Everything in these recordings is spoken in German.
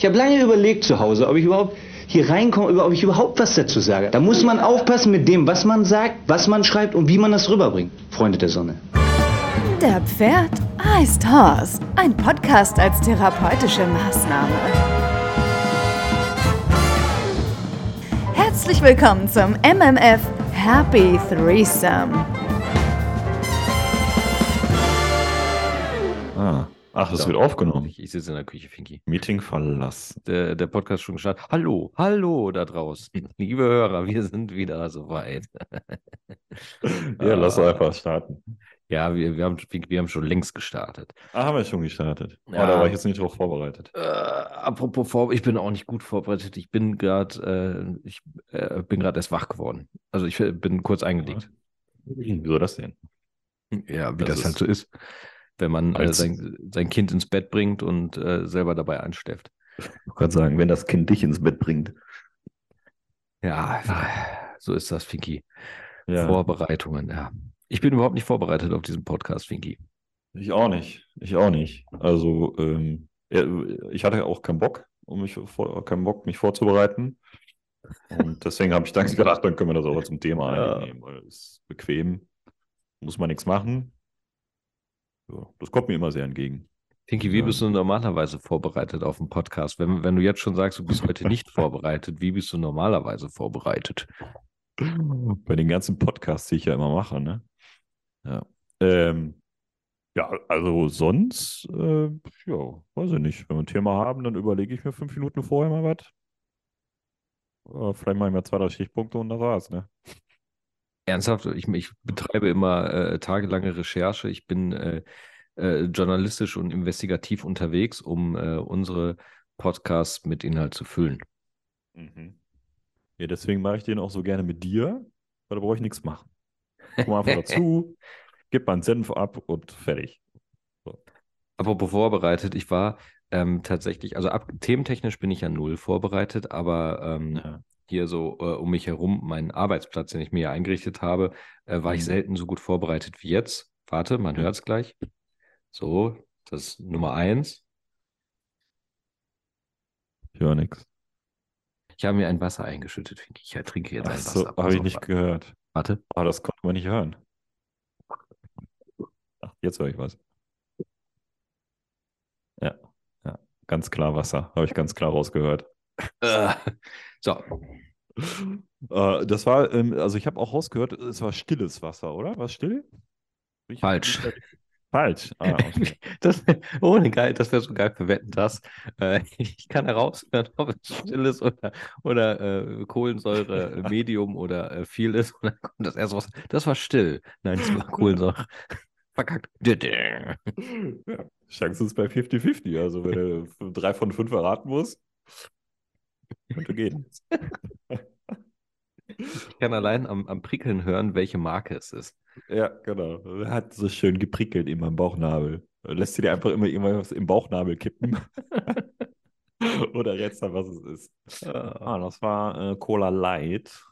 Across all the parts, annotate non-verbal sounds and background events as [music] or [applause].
Ich habe lange überlegt zu Hause, ob ich überhaupt hier reinkomme, ob ich überhaupt was dazu sage. Da muss man aufpassen mit dem, was man sagt, was man schreibt und wie man das rüberbringt. Freunde der Sonne. Der Pferd heißt Horst. Ein Podcast als therapeutische Maßnahme. Herzlich willkommen zum MMF Happy Threesome. Ach, das wird aufgenommen. Ich, ich sitze in der Küche, Finki. Meeting verlassen. Der, der Podcast ist schon gestartet. Hallo, hallo da draußen. [laughs] Liebe Hörer, wir sind wieder soweit. [laughs] Ja, lass Ah. einfach starten. Ja, wir, wir, haben, wir haben schon längst gestartet. Ah, haben wir schon gestartet. Oh, Ja. da war ich jetzt nicht drauf vorbereitet. Äh, apropos vor, ich bin auch nicht gut vorbereitet. Ich bin gerade, äh, ich äh, bin gerade erst wach geworden. Also ich äh, bin kurz eingelegt. Wieso das denn? Ja, wie Das das, ist- halt so ist, wenn man äh, sein, sein Kind ins Bett bringt und äh, selber dabei anstefft. Ich wollte gerade sagen, wenn das Kind dich ins Bett bringt. Ja, so ist das, Finki. Ja, Vorbereitungen, ja. Ich bin überhaupt nicht vorbereitet auf diesen Podcast, Finki. ich auch nicht. Ich auch nicht. Also, ähm, ich hatte auch keinen Bock, um mich vor, keinen Bock, mich vorzubereiten. Und deswegen habe ich dann [laughs] gedacht, dann können wir das auch zum Thema Ja. einnehmen, weil es ist bequem, muss man nichts machen. Ja, das kommt mir immer sehr entgegen. Finki, wie bist du normalerweise vorbereitet auf einen Podcast? Wenn, wenn du jetzt schon sagst, du bist heute nicht [laughs] vorbereitet, wie bist du normalerweise vorbereitet? Bei den ganzen Podcasts, die ich ja immer mache, ne? Ja. Ähm, ja, also sonst, äh, ja, weiß ich nicht. Wenn wir ein Thema haben, dann überlege ich mir fünf Minuten vorher mal was. Vielleicht mache ich mal zwei, drei Stichpunkte und das war's, ne? Ernsthaft, ich, ich betreibe immer äh, tagelange Recherche. Ich bin äh, äh, journalistisch und investigativ unterwegs, um äh, unsere Podcasts mit Inhalt zu füllen. Mhm. Ja, deswegen mache ich den auch so gerne mit dir, weil da brauche ich nichts machen. Komm einfach dazu, [laughs] gib mal einen Senf ab und fertig. Apropos vorbereitet, ich war ähm, tatsächlich, also ab, thementechnisch bin ich ja null vorbereitet, aber ähm, Ja. Hier so äh, um mich herum, meinen Arbeitsplatz, den ich mir ja eingerichtet habe, äh, war ich Mhm. selten so gut vorbereitet wie jetzt. Warte, man Ja. hört es gleich. So, das ist Nummer eins. Ich höre nichts. Ich habe mir ein Wasser eingeschüttet, Finki. Ich trinke jetzt Ach ein so, Wasser. habe ich nicht gehört. Warte. Aber das konnte man nicht hören. Ach, jetzt höre ich was. Ja, ja, ganz klar Wasser. Habe ich ganz klar rausgehört. Äh, so, Äh, das war, ähm, also ich habe auch rausgehört, es war stilles Wasser, oder? War es still? Ich- Falsch. Falsch. Ah, okay. [laughs] das, ohne geil, das wäre so geil für Wetten, das. Äh, ich kann heraushören, ob es still ist oder, oder äh, Kohlensäure [laughs] Medium oder äh, viel ist. Und dann kommt das erste was. Das war still. Nein, es war Kohlensäure. [laughs] Verkackt. ja. Chance ist bei 50-50. Also wenn du drei von fünf erraten musst, könnte gehen. [laughs] Ich kann allein am, am Prickeln hören, welche Marke es ist. Ja, genau. Er hat so schön geprickelt in meinem Bauchnabel. Lässt du dir einfach immer irgendwas im Bauchnabel kippen. [laughs] Oder rätst dann, was es ist. Ah, das war äh, Cola Light.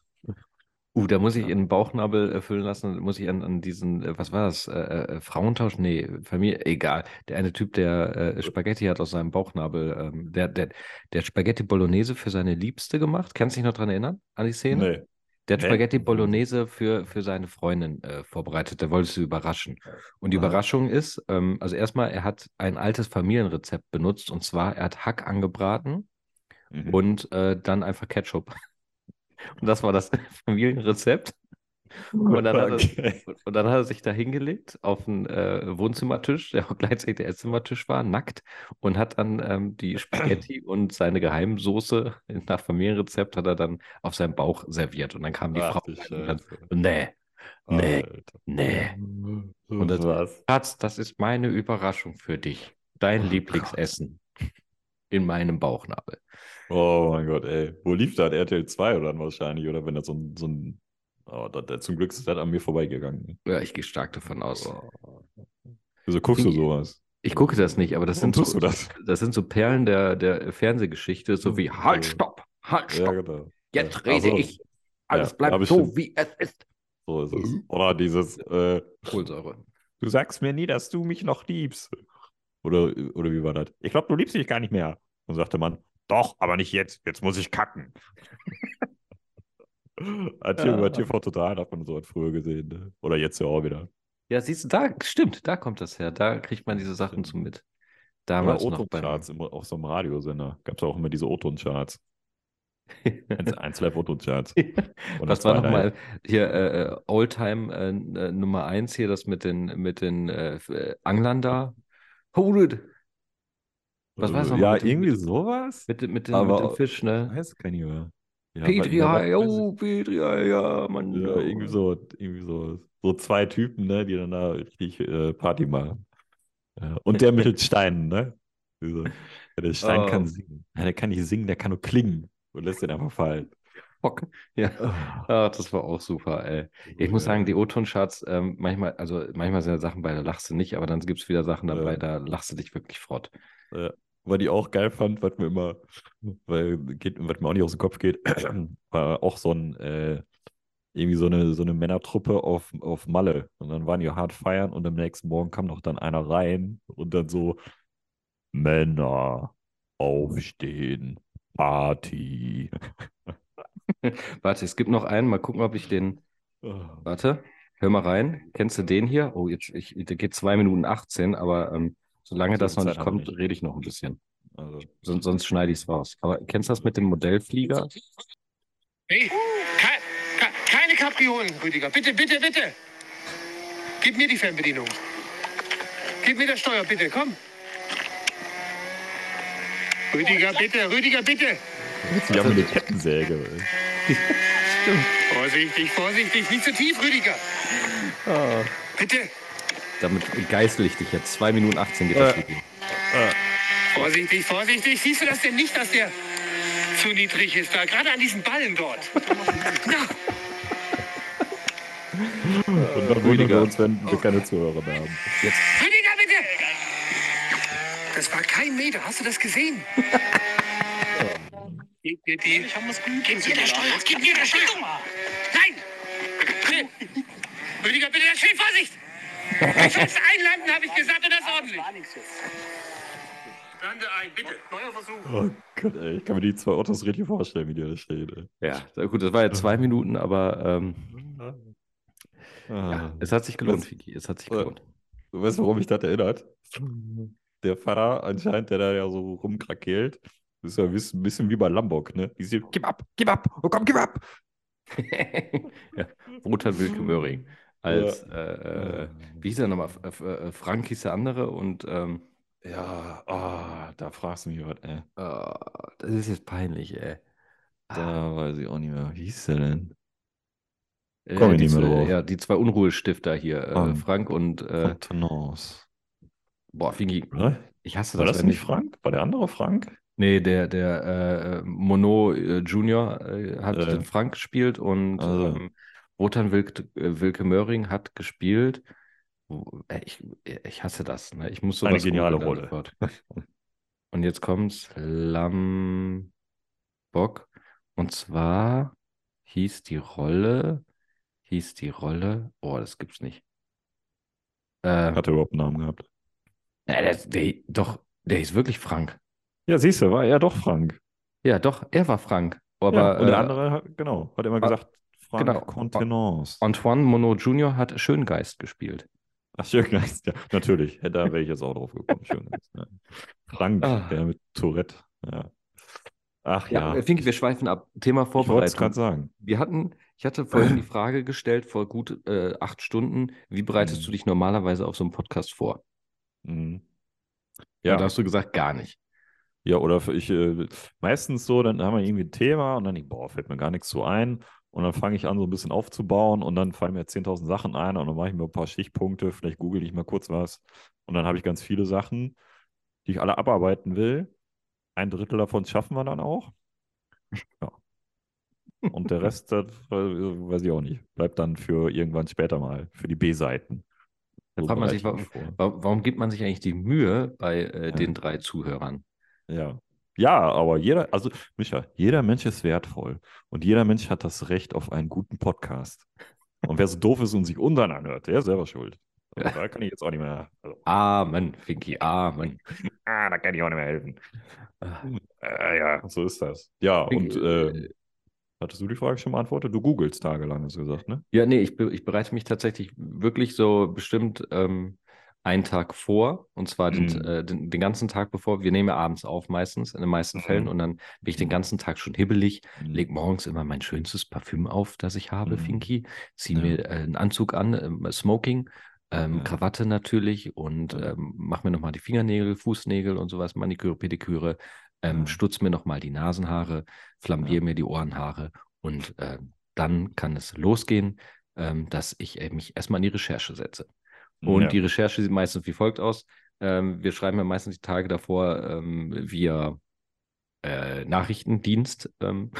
Uh, da muss ich in den Bauchnabel äh, füllen lassen, muss ich an, an diesen, äh, was war das, äh, äh, Frauentausch? Nee, Familie, egal. Der eine Typ, der äh, Spaghetti hat aus seinem Bauchnabel, ähm, der, der, der Spaghetti Bolognese für seine Liebste gemacht. Kannst du dich noch dran erinnern, an die Szene? Nee. Der hat Nee. Spaghetti Bolognese für, für seine Freundin äh, vorbereitet. Der wollte sie überraschen. Und die Aha. Überraschung ist, ähm, also erstmal, er hat ein altes Familienrezept benutzt und zwar, er hat Hack angebraten Mhm. und äh, dann einfach Ketchup. Und das war das [laughs] Familienrezept. Und dann, hat er, Okay. [laughs] und dann hat er sich da hingelegt auf den äh, Wohnzimmertisch, der auch [laughs] gleichzeitig der Esszimmertisch war, nackt, und hat dann ähm, die Spaghetti [clears throat] und seine Geheimsoße nach Familienrezept hat er dann auf seinem Bauch serviert. Und dann kam die Ach, Frau und dann, nee, nee, Alter. nee. Und das- war's. Schatz, das ist meine Überraschung für dich. Dein Oh Lieblingsessen in meinem Bauchnabel. Oh mein Gott, ey. Wo lief das? RTL 2 oder dann wahrscheinlich? Oder wenn das so ein. So ein oh, das, das, zum Glück ist das an mir vorbeigegangen. Ja, ich gehe stark davon aus. Oh. Wieso guckst du sowas? Ich gucke das nicht, aber das Warum sind so, das? das sind so Perlen der, der Fernsehgeschichte, so wie Halt, stopp, halt, Ja, stopp, genau. jetzt Ja, rede also, ich. Alles ja, bleibt ich so, schon- wie es ist. So ist es. Oder dieses, äh, Kohlensäure. du sagst mir nie, dass du mich noch liebst. Oder, oder wie war das? Ich glaube, du liebst mich gar nicht mehr. Und sagte man, Doch, aber nicht jetzt. Jetzt muss ich kacken. [laughs] Hat hier Ja. über TV Total hat man sowas früher gesehen. Ne? Oder jetzt ja auch wieder. Ja, siehst du, da stimmt, da kommt das her. Da kriegt man diese Sachen zu mit. Oder Damals noch beim. O-Ton-Charts im- auf so einem Radiosender. Gab es auch immer diese O-Ton-Charts. [laughs] Eins- live O-Ton-Charts. Und Was das war nochmal hier äh, Oldtime äh, äh, Nummer 1 hier, das mit den, mit den äh, äh, Anglern da? Hold it! Was war das nochmal Ja, mit irgendwie mit sowas. Mit, dem- mit, dem- Aber- mit dem Fisch, ne? weiß gar nicht mehr. Ja, Petri, ja, weil- oh, Petri, ja, ja, Mann. Ja, ja. irgendwie so, irgendwie so, so zwei Typen, ne, die dann da richtig äh, Party machen. Ja, und der mit den [laughs] Steinen, ne? Diese, ja, der Stein Oh. kann singen. Ja, der kann nicht singen, der kann nur klingen und lässt den einfach fallen. Bock. Ja. Ach, das war auch super, ey. Ich muss sagen, die O-Ton-Charts, ähm, manchmal, also manchmal sind ja Sachen bei, da lachst du nicht, aber dann gibt es wieder Sachen dabei, Ja. da lachst du dich wirklich frott. Weil die auch geil fand, was mir immer, weil geht, was mir auch nicht aus dem Kopf geht, [clears throat] war auch so ein, äh, irgendwie so eine, so eine Männertruppe auf, auf Malle. Und dann waren die hart feiern und am nächsten Morgen kam noch dann einer rein und dann so, Männer, aufstehen, Party. [laughs] Warte, es gibt noch einen, mal gucken, ob ich den. Ah, Warte, hör mal rein. Kennst du den hier? Oh, jetzt, ich, der geht 2 Minuten 18, aber ähm, solange So das noch nicht kommt, rede ich noch ein bisschen. Also, Sonst, sonst schneide ich es raus. Aber kennst du das mit dem Modellflieger? Nee, ke ke keine Kapriolen, Rüdiger. Bitte, bitte, bitte. Gib mir die Fernbedienung. Gib mir das Steuer, bitte. Komm. Rüdiger, bitte. Rüdiger, bitte. die haben eine Kettensäge. [laughs] Vorsichtig, vorsichtig. Nicht zu tief, Rüdiger. Bitte. Damit geißel ich dich jetzt. 2 Minuten 18 geht das Äh. Video. Vorsichtig, vorsichtig. Siehst du das denn nicht, dass der zu niedrig ist da? Gerade an diesen Ballen dort. [laughs] Na, Und dann wundern wir Rüdiger. uns, wenn wir keine Zuhörer mehr haben. Jetzt. Rüdiger, bitte. Das war kein Meter. Hast du das gesehen? [laughs] Gib mir die. Ich muss Gib mir das Steuer. Gib mir das Steuer. Nein. [laughs] Rüdiger, bitte, das Schild, Vorsicht. Du sollst einlanden, habe ich gesagt, und das ordentlich. Lande ein, bitte. Neuer Versuch. Oh Gott, ey, ich kann mir die zwei Autos richtig vorstellen, wie die da stehen. Ey. Ja, gut, das war jetzt zwei [laughs] Minuten, aber ähm, Ah. ja, es hat sich gelohnt, Fiki. Es hat sich äh, gelohnt. Du weißt, warum mich das erinnert? Der Vater anscheinend, der da ja so rumkrakeelt, das ist ja ein bisschen, wie bei Lambok, ne? Die sind, gib ab, gib ab, oh komm, gib ab! [laughs] ja, Roter Wilke Möhring. Als, Ja. äh, äh, wie hieß er nochmal? F- äh, Frank hieß der andere und ähm, Ja, ah, da fragst du mich was, ey. äh, das ist jetzt peinlich, ey. Ah, Da weiß ich auch nicht mehr. Wie hieß der denn? äh, komm ich nicht mehr drauf. Ja, die zwei Unruhestifter hier, äh, Frank. Und, äh, Contenance. boah, Oder? ich hasse War das, das wenn nicht ich, Frank? War der andere Frank? Nee, der, der äh, Mono äh, Junior äh, hat Äh. den Frank gespielt und Also. ähm, Wotan Wilke, äh, Wilke Möhring hat gespielt. Äh, Ich, ich hasse das. Ne? Ich muss sowas Eine geniale Rolle. sofort. [laughs] Und jetzt kommt's Lambok. Und zwar hieß die Rolle, hieß die Rolle, oh, das gibt's nicht. Äh, Hat er überhaupt einen Namen gehabt? äh, der, der, doch, der hieß wirklich Frank. Ja, siehst du, war er doch Frank. Ja, doch, er war Frank. Aber ja, und der äh, andere, genau, hat immer gesagt, Frank genau. Contenance. Antoine Monod Jr. hat Schöngeist gespielt. Ach, Schöngeist, ja, natürlich. Da wäre ich jetzt auch drauf gekommen. Schöngeist. Ja. Frank, Ah. der mit Tourette. Ja. Ach Ja, ja, Finki, wir schweifen ab. Thema ich wollte es Vorbereitung. gerade sagen. Wir hatten, ich hatte vorhin die Frage gestellt, vor gut äh, acht Stunden, wie bereitest Mhm. du dich normalerweise auf so einen Podcast vor? Mhm. Ja. Ja, da hast du gesagt, gar nicht. ja, oder ich, äh, meistens so, dann haben wir irgendwie ein Thema und dann, boah, fällt mir gar nichts so ein. Und dann fange ich an, so ein bisschen aufzubauen und dann fallen mir 10.000 Sachen ein und dann mache ich mir ein paar Stichpunkte, vielleicht google ich mal kurz was und dann habe ich ganz viele Sachen, die ich alle abarbeiten will. Ein Drittel davon schaffen wir dann auch. Ja. Und der Rest, das weiß ich auch nicht. Bleibt dann für irgendwann später mal, für die B-Seiten. Da fragt man sich, warum, warum gibt man sich eigentlich die Mühe bei äh, Ja. den drei Zuhörern? Ja. Ja, aber jeder, also Micha, jeder Mensch ist wertvoll und jeder Mensch hat das Recht auf einen guten Podcast. Und wer so [laughs] doof ist und sich undern anhört, der ist selber schuld. Also, da kann ich jetzt auch nicht mehr. Also, Amen, Finki, Amen. [laughs] ah, da kann ich auch nicht mehr helfen. Äh, ja, so ist das. Ja, und äh, ähm, hattest du die Frage schon beantwortet? Du googelst tagelang, hast du gesagt, ne? Ja, nee, ich, be- ich bereite mich tatsächlich wirklich so bestimmt ähm, einen Tag vor. Und zwar den, Mhm. äh, den, den ganzen Tag bevor. Wir nehmen ja abends auf meistens, in den meisten Fällen. Mhm. Und dann bin ich den ganzen Tag schon hibbelig, Mhm. leg morgens immer mein schönstes Parfüm auf, das ich habe, Mhm. Finky. Zieh Ja. mir äh, einen Anzug an, ähm, Smoking. Ähm, Ja. Krawatte natürlich und Ja. ähm, mach mir nochmal die Fingernägel, Fußnägel und sowas, Maniküre, Pediküre, ähm, Ja. stutz mir nochmal die Nasenhaare, flambiere mir die Ohrenhaare und ähm, dann kann es losgehen, ähm, dass ich äh, mich erstmal in die Recherche setze. Und Ja. die Recherche sieht meistens wie folgt aus. Ähm, wir schreiben ja meistens die Tage davor ähm, via äh, Nachrichtendienst. Ähm,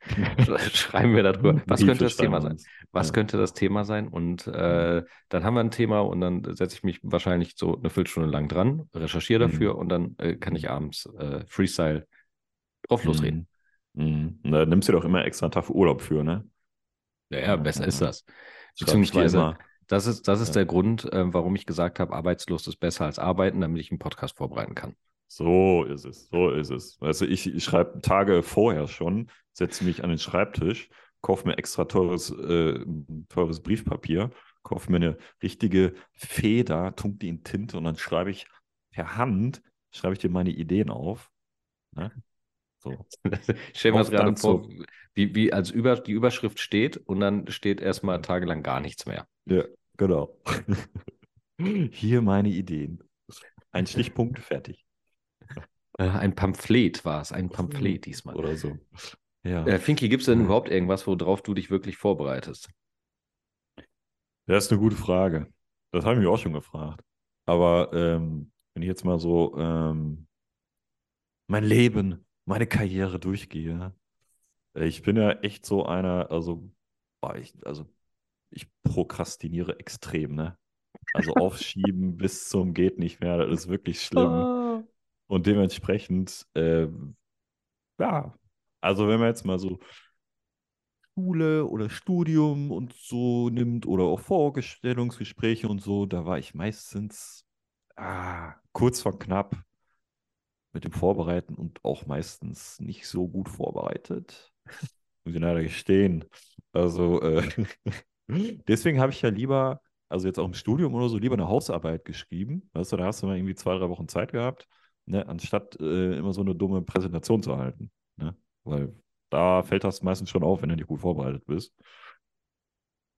[laughs] [laughs] schreiben wir darüber. Was könnte das Thema sein? Was Ja. könnte das Thema sein? Und äh, dann haben wir ein Thema und dann setze ich mich wahrscheinlich so eine Viertelstunde lang dran, recherchiere Mhm. dafür und dann äh, kann ich abends äh, Freestyle drauf losreden. Mhm. Mhm. Da nimmst du doch immer extra einen Tag Urlaub für, ne? Ja, ja, besser ist das. Beziehungsweise. Das ist, das ist Ja. der Grund, äh, warum ich gesagt habe, arbeitslos ist besser als arbeiten, damit ich einen Podcast vorbereiten kann. So ist es, so ist es. Also ich, ich schreibe Tage vorher schon, setze mich an den Schreibtisch, kaufe mir extra teures, äh, teures Briefpapier, kaufe mir eine richtige Feder, tunk die in Tinte und dann schreibe ich per Hand, schreibe ich dir meine Ideen auf. Ne? So. Ich stelle mir das gerade vor, so. wie, wie als über, die Überschrift steht und dann steht erstmal tagelang gar nichts mehr. Ja, genau. [laughs] Hier meine Ideen. Ein Stichpunkt, fertig. Äh, ein Pamphlet war es, ein Pamphlet diesmal. Oder so. Ja. Äh, Finki, gibt es denn überhaupt irgendwas, worauf du dich wirklich vorbereitest? Das ist eine gute Frage. Das habe ich mich auch schon gefragt. Aber ähm, wenn ich jetzt mal so ähm, mein Leben, meine Karriere durchgehe, äh, ich bin ja echt so einer, also, ich, also ich prokrastiniere extrem, ne? Also aufschieben [laughs] bis zum geht nicht mehr, das ist wirklich schlimm. Und dementsprechend, ähm, ja, also wenn man jetzt mal so Schule oder Studium und so nimmt oder auch Vorstellungsgespräche und so, da war ich meistens ah, kurz vor knapp mit dem Vorbereiten und auch meistens nicht so gut vorbereitet. [laughs] Muss ich leider gestehen. Also äh, [laughs] deswegen habe ich ja lieber, also jetzt auch im Studium oder so, lieber eine Hausarbeit geschrieben. Weißt du, da hast du mal irgendwie zwei, drei Wochen Zeit gehabt, ne, anstatt äh, immer so eine dumme Präsentation zu halten. Ne? Weil da fällt das meistens schon auf, wenn du nicht gut vorbereitet bist.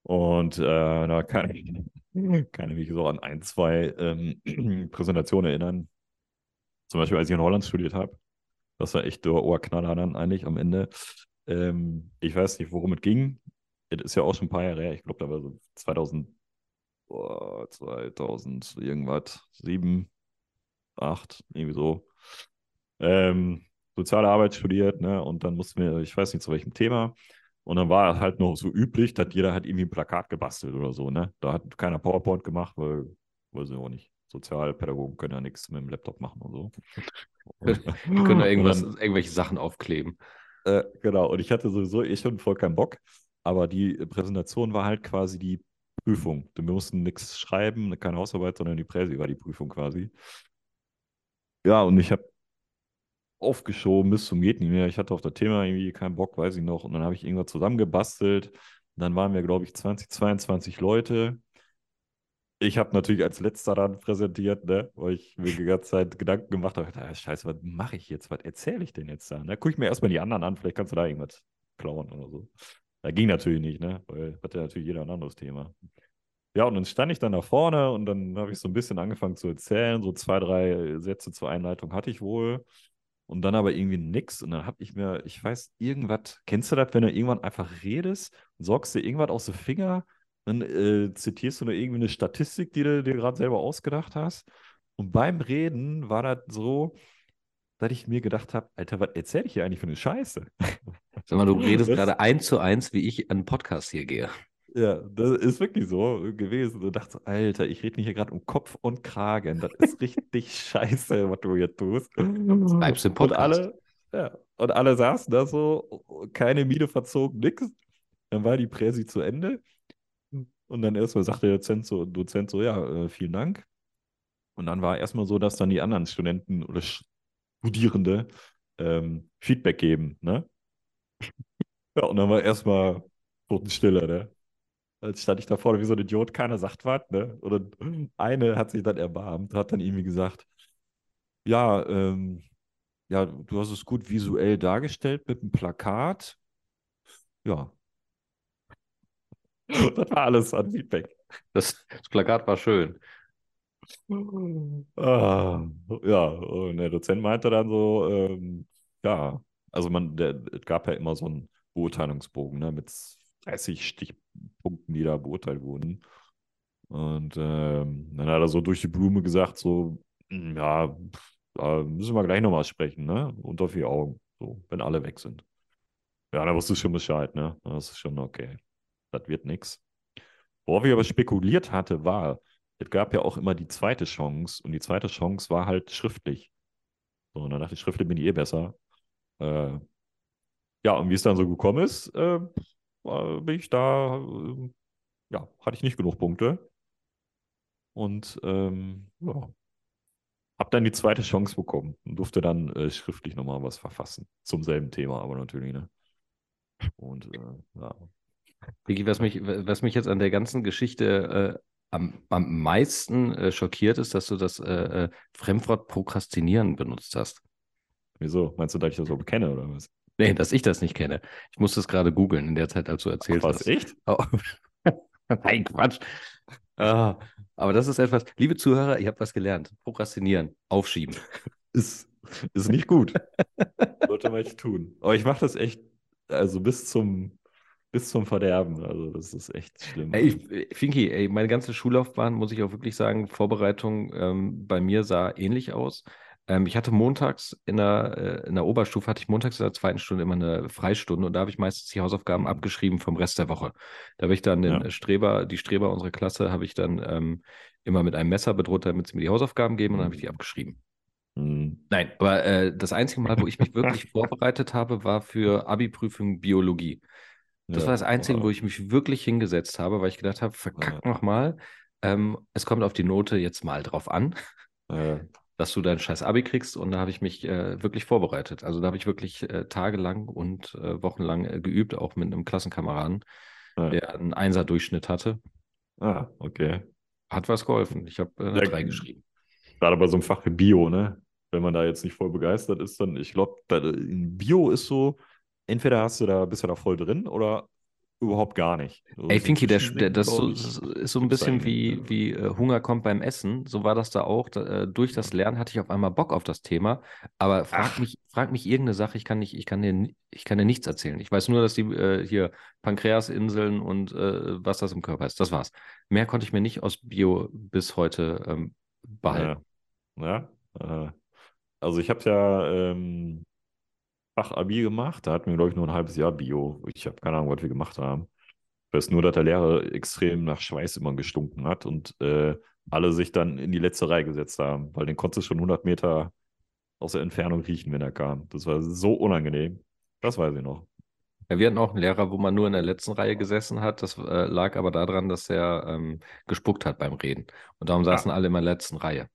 Und äh, da kann ich, [laughs] kann ich mich so an ein, zwei ähm, [clears throat] Präsentationen erinnern. Zum Beispiel, als ich in Holland studiert habe. Das war echt der Ohrknaller dann eigentlich am Ende. Ähm, ich weiß nicht, worum es ging. Ist ja auch schon ein paar Jahre her. Ich glaube, da war so 2000, oh, 2000 irgendwas, 7, 8, irgendwie so. Ähm, soziale Arbeit studiert, ne? Und dann mussten wir, ich weiß nicht zu welchem Thema. Und dann war halt noch so üblich, dass jeder hat irgendwie ein Plakat gebastelt oder so, ne? Da hat keiner PowerPoint gemacht, weil, weiß ich auch nicht. Sozialpädagogen können ja nichts mit dem Laptop machen und so. [laughs] Die können da irgendwas, dann, irgendwelche Sachen aufkleben. äh, genau, und ich hatte sowieso eh schon voll keinen Bock, aber die Präsentation war halt quasi die Prüfung. Wir mussten nichts schreiben, keine Hausarbeit, sondern die Präsi war die Prüfung quasi. Ja, und ich habe aufgeschoben bis zum geht nicht mehr. Ich hatte auf das Thema irgendwie keinen Bock, weiß ich noch. Und dann habe ich irgendwas zusammengebastelt. Dann waren wir, glaube ich, 20, 22 Leute. Ich habe natürlich als letzter dann präsentiert, ne, weil ich mir die ganze Zeit Gedanken gemacht habe, ah, scheiße, was mache ich jetzt? Was erzähle ich denn jetzt da? Ne? Guck ich mir erstmal die anderen an, vielleicht kannst du da irgendwas klauen oder so. Da ging natürlich nicht, ne? Weil hatte natürlich jeder ein anderes Thema. Ja, und dann stand ich dann da vorne und dann habe ich so ein bisschen angefangen zu erzählen. So zwei, drei Sätze zur Einleitung hatte ich wohl. Und dann aber irgendwie nix. Und dann habe ich mir, ich weiß, irgendwas, kennst du das, wenn du irgendwann einfach redest, sorgst dir irgendwas aus den Finger, dann äh, zitierst du nur irgendwie eine Statistik, die du dir gerade selber ausgedacht hast. Und beim Reden war das so, dass ich mir gedacht habe, Alter, was erzähle ich hier eigentlich für eine Scheiße? Sag mal, du redest Das- gerade eins zu eins, wie ich an einen Podcast hier gehe. Ja, das ist wirklich so gewesen. Du dachtest, Alter, ich rede mich hier gerade um Kopf und Kragen. Das ist richtig [laughs] scheiße, was du hier tust. Bleibst im Und Podcast. alle, ja, und alle saßen da so, keine Miene verzogen, nix. Dann war die Präsi zu Ende. Und dann erstmal sagte der Dozent so, Dozent so, ja, äh, vielen Dank. Und dann war erstmal so, dass dann die anderen Studenten oder Studierende ähm, Feedback geben, ne? [laughs] Ja, und dann war erstmal Totenstille, ne? Als stand ich da vorne wie so ein Idiot, keiner sagt was, ne? Und [clears throat] eine hat sich dann erbarmt, hat dann irgendwie gesagt, ja, ähm, ja, du hast es gut visuell dargestellt mit einem Plakat. Ja. [laughs] Das war alles an Feedback. Das, das Plakat war schön. Ah, ja, und der Dozent meinte dann so, ähm, ja, also man, der, es gab ja immer so einen Beurteilungsbogen, ne, mit 30 Stichpunkten, die da beurteilt wurden. Und ähm, dann hat er so durch die Blume gesagt, so, "Hm, ja, da müssen wir gleich nochmal sprechen, ne? Unter vier Augen, so, wenn alle weg sind. Ja, da wusste ich schon Bescheid, ne? Das ist schon okay. Das wird nix. Worauf ich aber spekuliert hatte, war, es gab ja auch immer die zweite Chance und die zweite Chance war halt schriftlich. So, und dann dachte ich, schriftlich bin ich eh besser. Äh, ja, und wie es dann so gekommen ist, äh, bin ich da, äh, ja, hatte ich nicht genug Punkte. Und ähm, ja, habe dann die zweite Chance bekommen und durfte dann äh, schriftlich nochmal was verfassen. Zum selben Thema, aber natürlich, ne? Und äh, ja. Vicky, was mich, was mich jetzt an der ganzen Geschichte äh, am, am meisten äh, schockiert, ist, dass du das Fremdwort Prokrastinieren benutzt hast. Wieso? Meinst du, dass ich das so kenne oder was? Nee, dass ich das nicht kenne. Ich musste es gerade googeln in der Zeit, als du erzählt was, hast. echt? Oh. [laughs] Nein, Quatsch. Ah, aber das ist etwas, liebe Zuhörer, ihr habt was gelernt. Prokrastinieren, aufschieben. [laughs] Ist, ist nicht gut. [laughs] Sollte man nicht tun. Aber ich mache das echt, also bis zum, bis zum Verderben. Also das ist echt schlimm. Ey, ich, Finki, ey, meine ganze Schullaufbahn, muss ich auch wirklich sagen, Vorbereitung ähm, bei mir sah ähnlich aus. Ähm, ich hatte montags in der, äh, in der Oberstufe, hatte ich montags in der zweiten Stunde immer eine Freistunde und da habe ich meistens die Hausaufgaben Mhm. abgeschrieben vom Rest der Woche. Da habe ich dann den Ja. Streber, die Streber unserer Klasse, habe ich dann ähm, immer mit einem Messer bedroht, damit sie mir die Hausaufgaben geben und dann habe ich die abgeschrieben. Hm. Nein, aber äh, das einzige Mal, wo ich mich wirklich [laughs] vorbereitet habe, war für Abi-Prüfung Biologie. Das Ja, war das Einzige, aber- wo ich mich wirklich hingesetzt habe, weil ich gedacht habe, verkack nochmal. Ähm, es kommt auf die Note jetzt mal drauf an, äh, dass du dein scheiß Abi kriegst. Und da habe ich mich äh, wirklich vorbereitet. Also da habe ich wirklich äh, tagelang und äh, wochenlang äh, geübt, auch mit einem Klassenkameraden, Ja. der einen Einser-Durchschnitt hatte. ah, okay. Hat was geholfen. Ich habe äh, eine Ja, 3 geschrieben. Gerade bei so einem Fach wie Bio, ne? Wenn man da jetzt nicht voll begeistert ist, dann, ich glaube, Bio ist so, entweder hast du da, bist du da voll drin oder überhaupt gar nicht. Also Ey, so Finki, der, das ist so, ist so ein bisschen wie, wie äh, Hunger kommt beim Essen. So war das da auch. Da, äh, durch das Lernen hatte ich auf einmal Bock auf das Thema. Aber frag Ach. mich, frag mich irgendeine Sache, ich kann, nicht, ich, kann dir, ich kann dir nichts erzählen. Ich weiß nur, dass die äh, hier Pankreasinseln und äh, was das im Körper ist. Das war's. Mehr konnte ich mir nicht aus Bio bis heute ähm, behalten. Ja, ja äh, also ich habe ja ähm, Fachabi gemacht, da hatten wir, glaube ich, nur ein halbes Jahr Bio. Ich habe keine Ahnung, was wir gemacht haben. Ich weiß nur, dass der Lehrer extrem nach Schweiß immer gestunken hat und äh, alle sich dann in die letzte Reihe gesetzt haben, weil den konntest du schon 100 Meter aus der Entfernung riechen, wenn er kam. Das war so unangenehm. Das weiß ich noch. Ja, wir hatten auch einen Lehrer, wo man nur in der letzten Reihe gesessen hat. Das äh, lag aber daran, dass er ähm, gespuckt hat beim Reden. Und darum saßen alle in der letzten Reihe.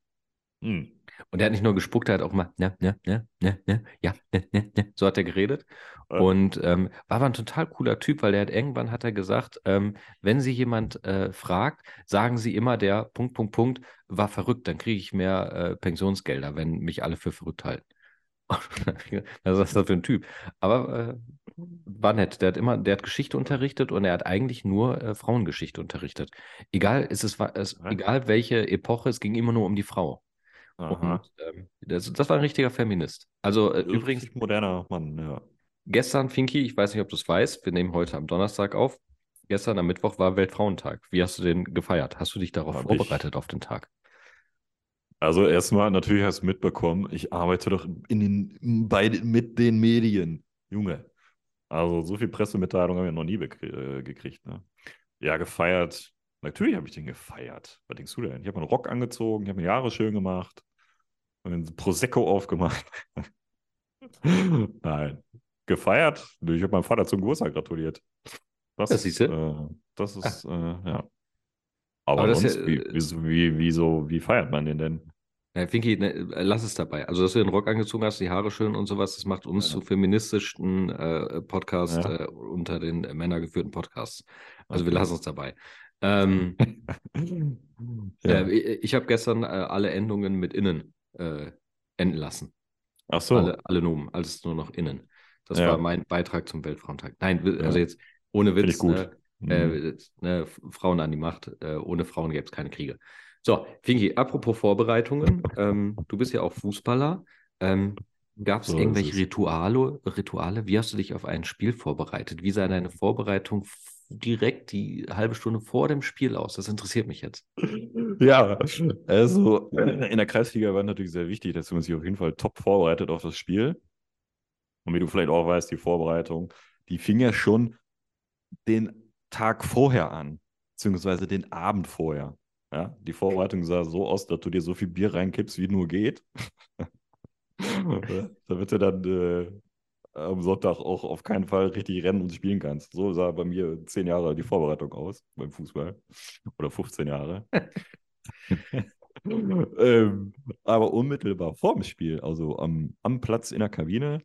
Hm. Und er hat nicht nur gespuckt, er hat auch mal, ne, ne, ne, ne, ne, ja, ne, ne, ne. So hat er geredet. Ja. Und ähm, war aber ein total cooler Typ, weil der hat irgendwann hat er gesagt, ähm, wenn Sie jemand äh, fragt, sagen Sie immer, der Punkt, Punkt, Punkt war verrückt, dann kriege ich mehr äh, Pensionsgelder, wenn mich alle für verrückt halten. [laughs] Was ist das für ein Typ? Aber äh, war nett. Der hat immer, der hat Geschichte unterrichtet und er hat eigentlich nur äh, Frauengeschichte unterrichtet. Egal, ist es, Ja. egal welche Epoche, es ging immer nur um die Frau. Und ähm, das, das war ein richtiger Feminist. Also äh, übrigens, moderner Mann, ja. gestern, Finki, ich weiß nicht, ob du es weißt, wir nehmen heute am Donnerstag auf. Gestern am Mittwoch war Weltfrauentag. Wie hast du den gefeiert? Hast du dich darauf Hab vorbereitet auf den Tag? Also erstmal, natürlich hast du mitbekommen, ich arbeite doch in den, bei, mit den Medien. Junge. Also so viel Pressemitteilung habe ich noch nie äh, gekriegt. Ne? Ja, gefeiert. Natürlich habe ich den gefeiert. Was denkst du denn? Ich habe meinen Rock angezogen, ich habe mir Haare schön gemacht, mir ein Prosecco aufgemacht. [laughs] Nein. Gefeiert? Ich habe meinem Vater zum Geburtstag gratuliert. Das, Das siehste. äh, das ist, äh, ja. Aber, Aber sonst, ist ja, wie, äh, wie, wie, so, wie feiert man den denn? Ja, Finki, ne, lass es dabei. Also, dass du den Rock angezogen hast, die Haare schön und sowas, das macht uns Ja. zu feministischsten äh, Podcast Ja. äh, unter den männergeführten Podcasts. Also, wir lassen es dabei. Ähm, [laughs] äh, ich ich habe gestern äh, alle Endungen mit innen äh, enden lassen. Ach so. Alle, alle Nomen, alles nur noch innen. Das Ja. war mein Beitrag zum Weltfrauentag. Nein, also Ja. jetzt ohne Witz. Ne, Mhm. äh, ne, Frauen an die Macht. Äh, ohne Frauen gäbe es keine Kriege. So, Finki, apropos Vorbereitungen. [laughs] ähm, du bist ja auch Fußballer. Ähm, Gab es So ist irgendwelche es. Rituale, Rituale? Wie hast du dich auf ein Spiel vorbereitet? Wie sah deine Vorbereitung direkt die halbe Stunde vor dem Spiel aus? Das interessiert mich jetzt. [laughs] Ja, also in der Kreisliga war natürlich sehr wichtig, dass man sich auf jeden Fall top vorbereitet auf das Spiel. Und wie du vielleicht auch weißt, die Vorbereitung, die fing ja schon den Tag vorher an, beziehungsweise den Abend vorher. Ja, die Vorbereitung sah so aus, dass du dir so viel Bier reinkippst, wie nur geht. [laughs] Damit du dann äh, am Sonntag auch auf keinen Fall richtig rennen und spielen kannst. So sah bei mir zehn Jahre die Vorbereitung aus beim Fußball. Oder 15 Jahre. [laughs] ähm, aber unmittelbar vor dem Spiel, also am, am Platz in der Kabine,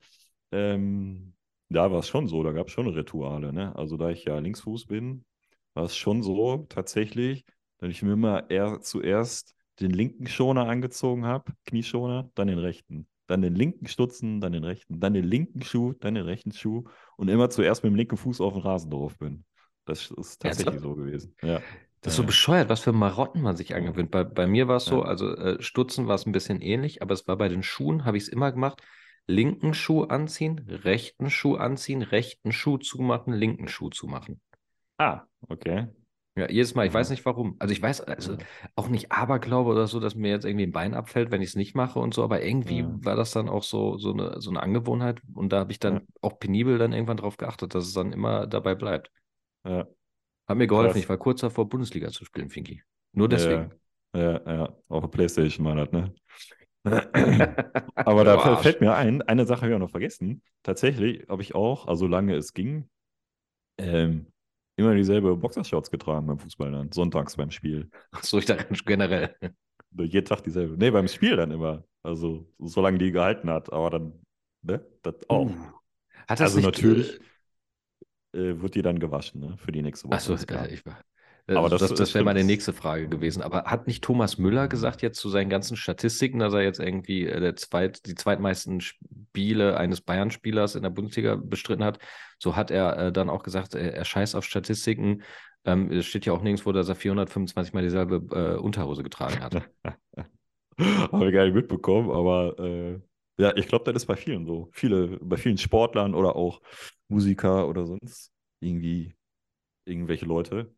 ähm, da war es schon so, da gab es schon Rituale. Ne? Also da ich ja Linksfuß bin, war es schon so tatsächlich, dass ich mir immer eher zuerst den linken Schoner angezogen habe, Knieschoner, dann den rechten. Dann den linken Stutzen, dann den rechten, dann den linken Schuh, dann den rechten Schuh und immer zuerst mit dem linken Fuß auf den Rasen drauf bin. Das ist tatsächlich so gewesen. Ja. Das ist so bescheuert, was für Marotten man sich angewöhnt. Bei, bei mir war es so, also äh, Stutzen war es ein bisschen ähnlich, aber es war bei den Schuhen, habe ich es immer gemacht. Linken Schuh anziehen, rechten Schuh anziehen, rechten Schuh zumachen, linken Schuh zumachen. Ah, okay. Ja, jedes Mal, ich weiß nicht warum. Also ich weiß also Ja. auch nicht Aberglaube oder so, dass mir jetzt irgendwie ein Bein abfällt, wenn ich es nicht mache und so, aber irgendwie Ja. war das dann auch so, so eine, so eine Angewohnheit und da habe ich dann Ja. auch penibel dann irgendwann drauf geachtet, dass es dann immer dabei bleibt. Ja. Hat mir geholfen, Krass. ich war kurz davor, Bundesliga zu spielen, Finki. Nur deswegen. Ja, ja, der Playstation war das, ne? [laughs] Aber da fällt- mir ein, eine Sache habe ich auch noch vergessen. Tatsächlich habe ich auch, also solange es ging, ähm, immer dieselbe Boxershorts getragen beim Fußball dann, sonntags beim Spiel. So, ich dachte [laughs] generell. Jeden Tag dieselbe. Nee, beim Spiel dann immer. Also solange die gehalten hat, aber dann, ne? Das auch. Uh. Hat das Also nicht, natürlich äh, wird die dann gewaschen, ne? Für die nächste Woche. Achso, ich war. Aber Aber das- das, das, wäre meine nächste Frage gewesen. Aber hat nicht Thomas Müller gesagt jetzt zu seinen ganzen Statistiken, dass er jetzt irgendwie äh, der zweit, die zweitmeisten Spiele eines Bayern-Spielers in der Bundesliga bestritten hat? So hat er äh, dann auch gesagt, er, er scheißt auf Statistiken. Ähm, es steht ja auch nirgendwo, dass er 425 Mal dieselbe äh, Unterhose getragen hat. [laughs] Habe ich gar nicht mitbekommen, aber äh, ja, ich glaube, das ist bei vielen so. Viele, bei vielen Sportlern oder auch Musiker oder sonst irgendwie irgendwelche Leute.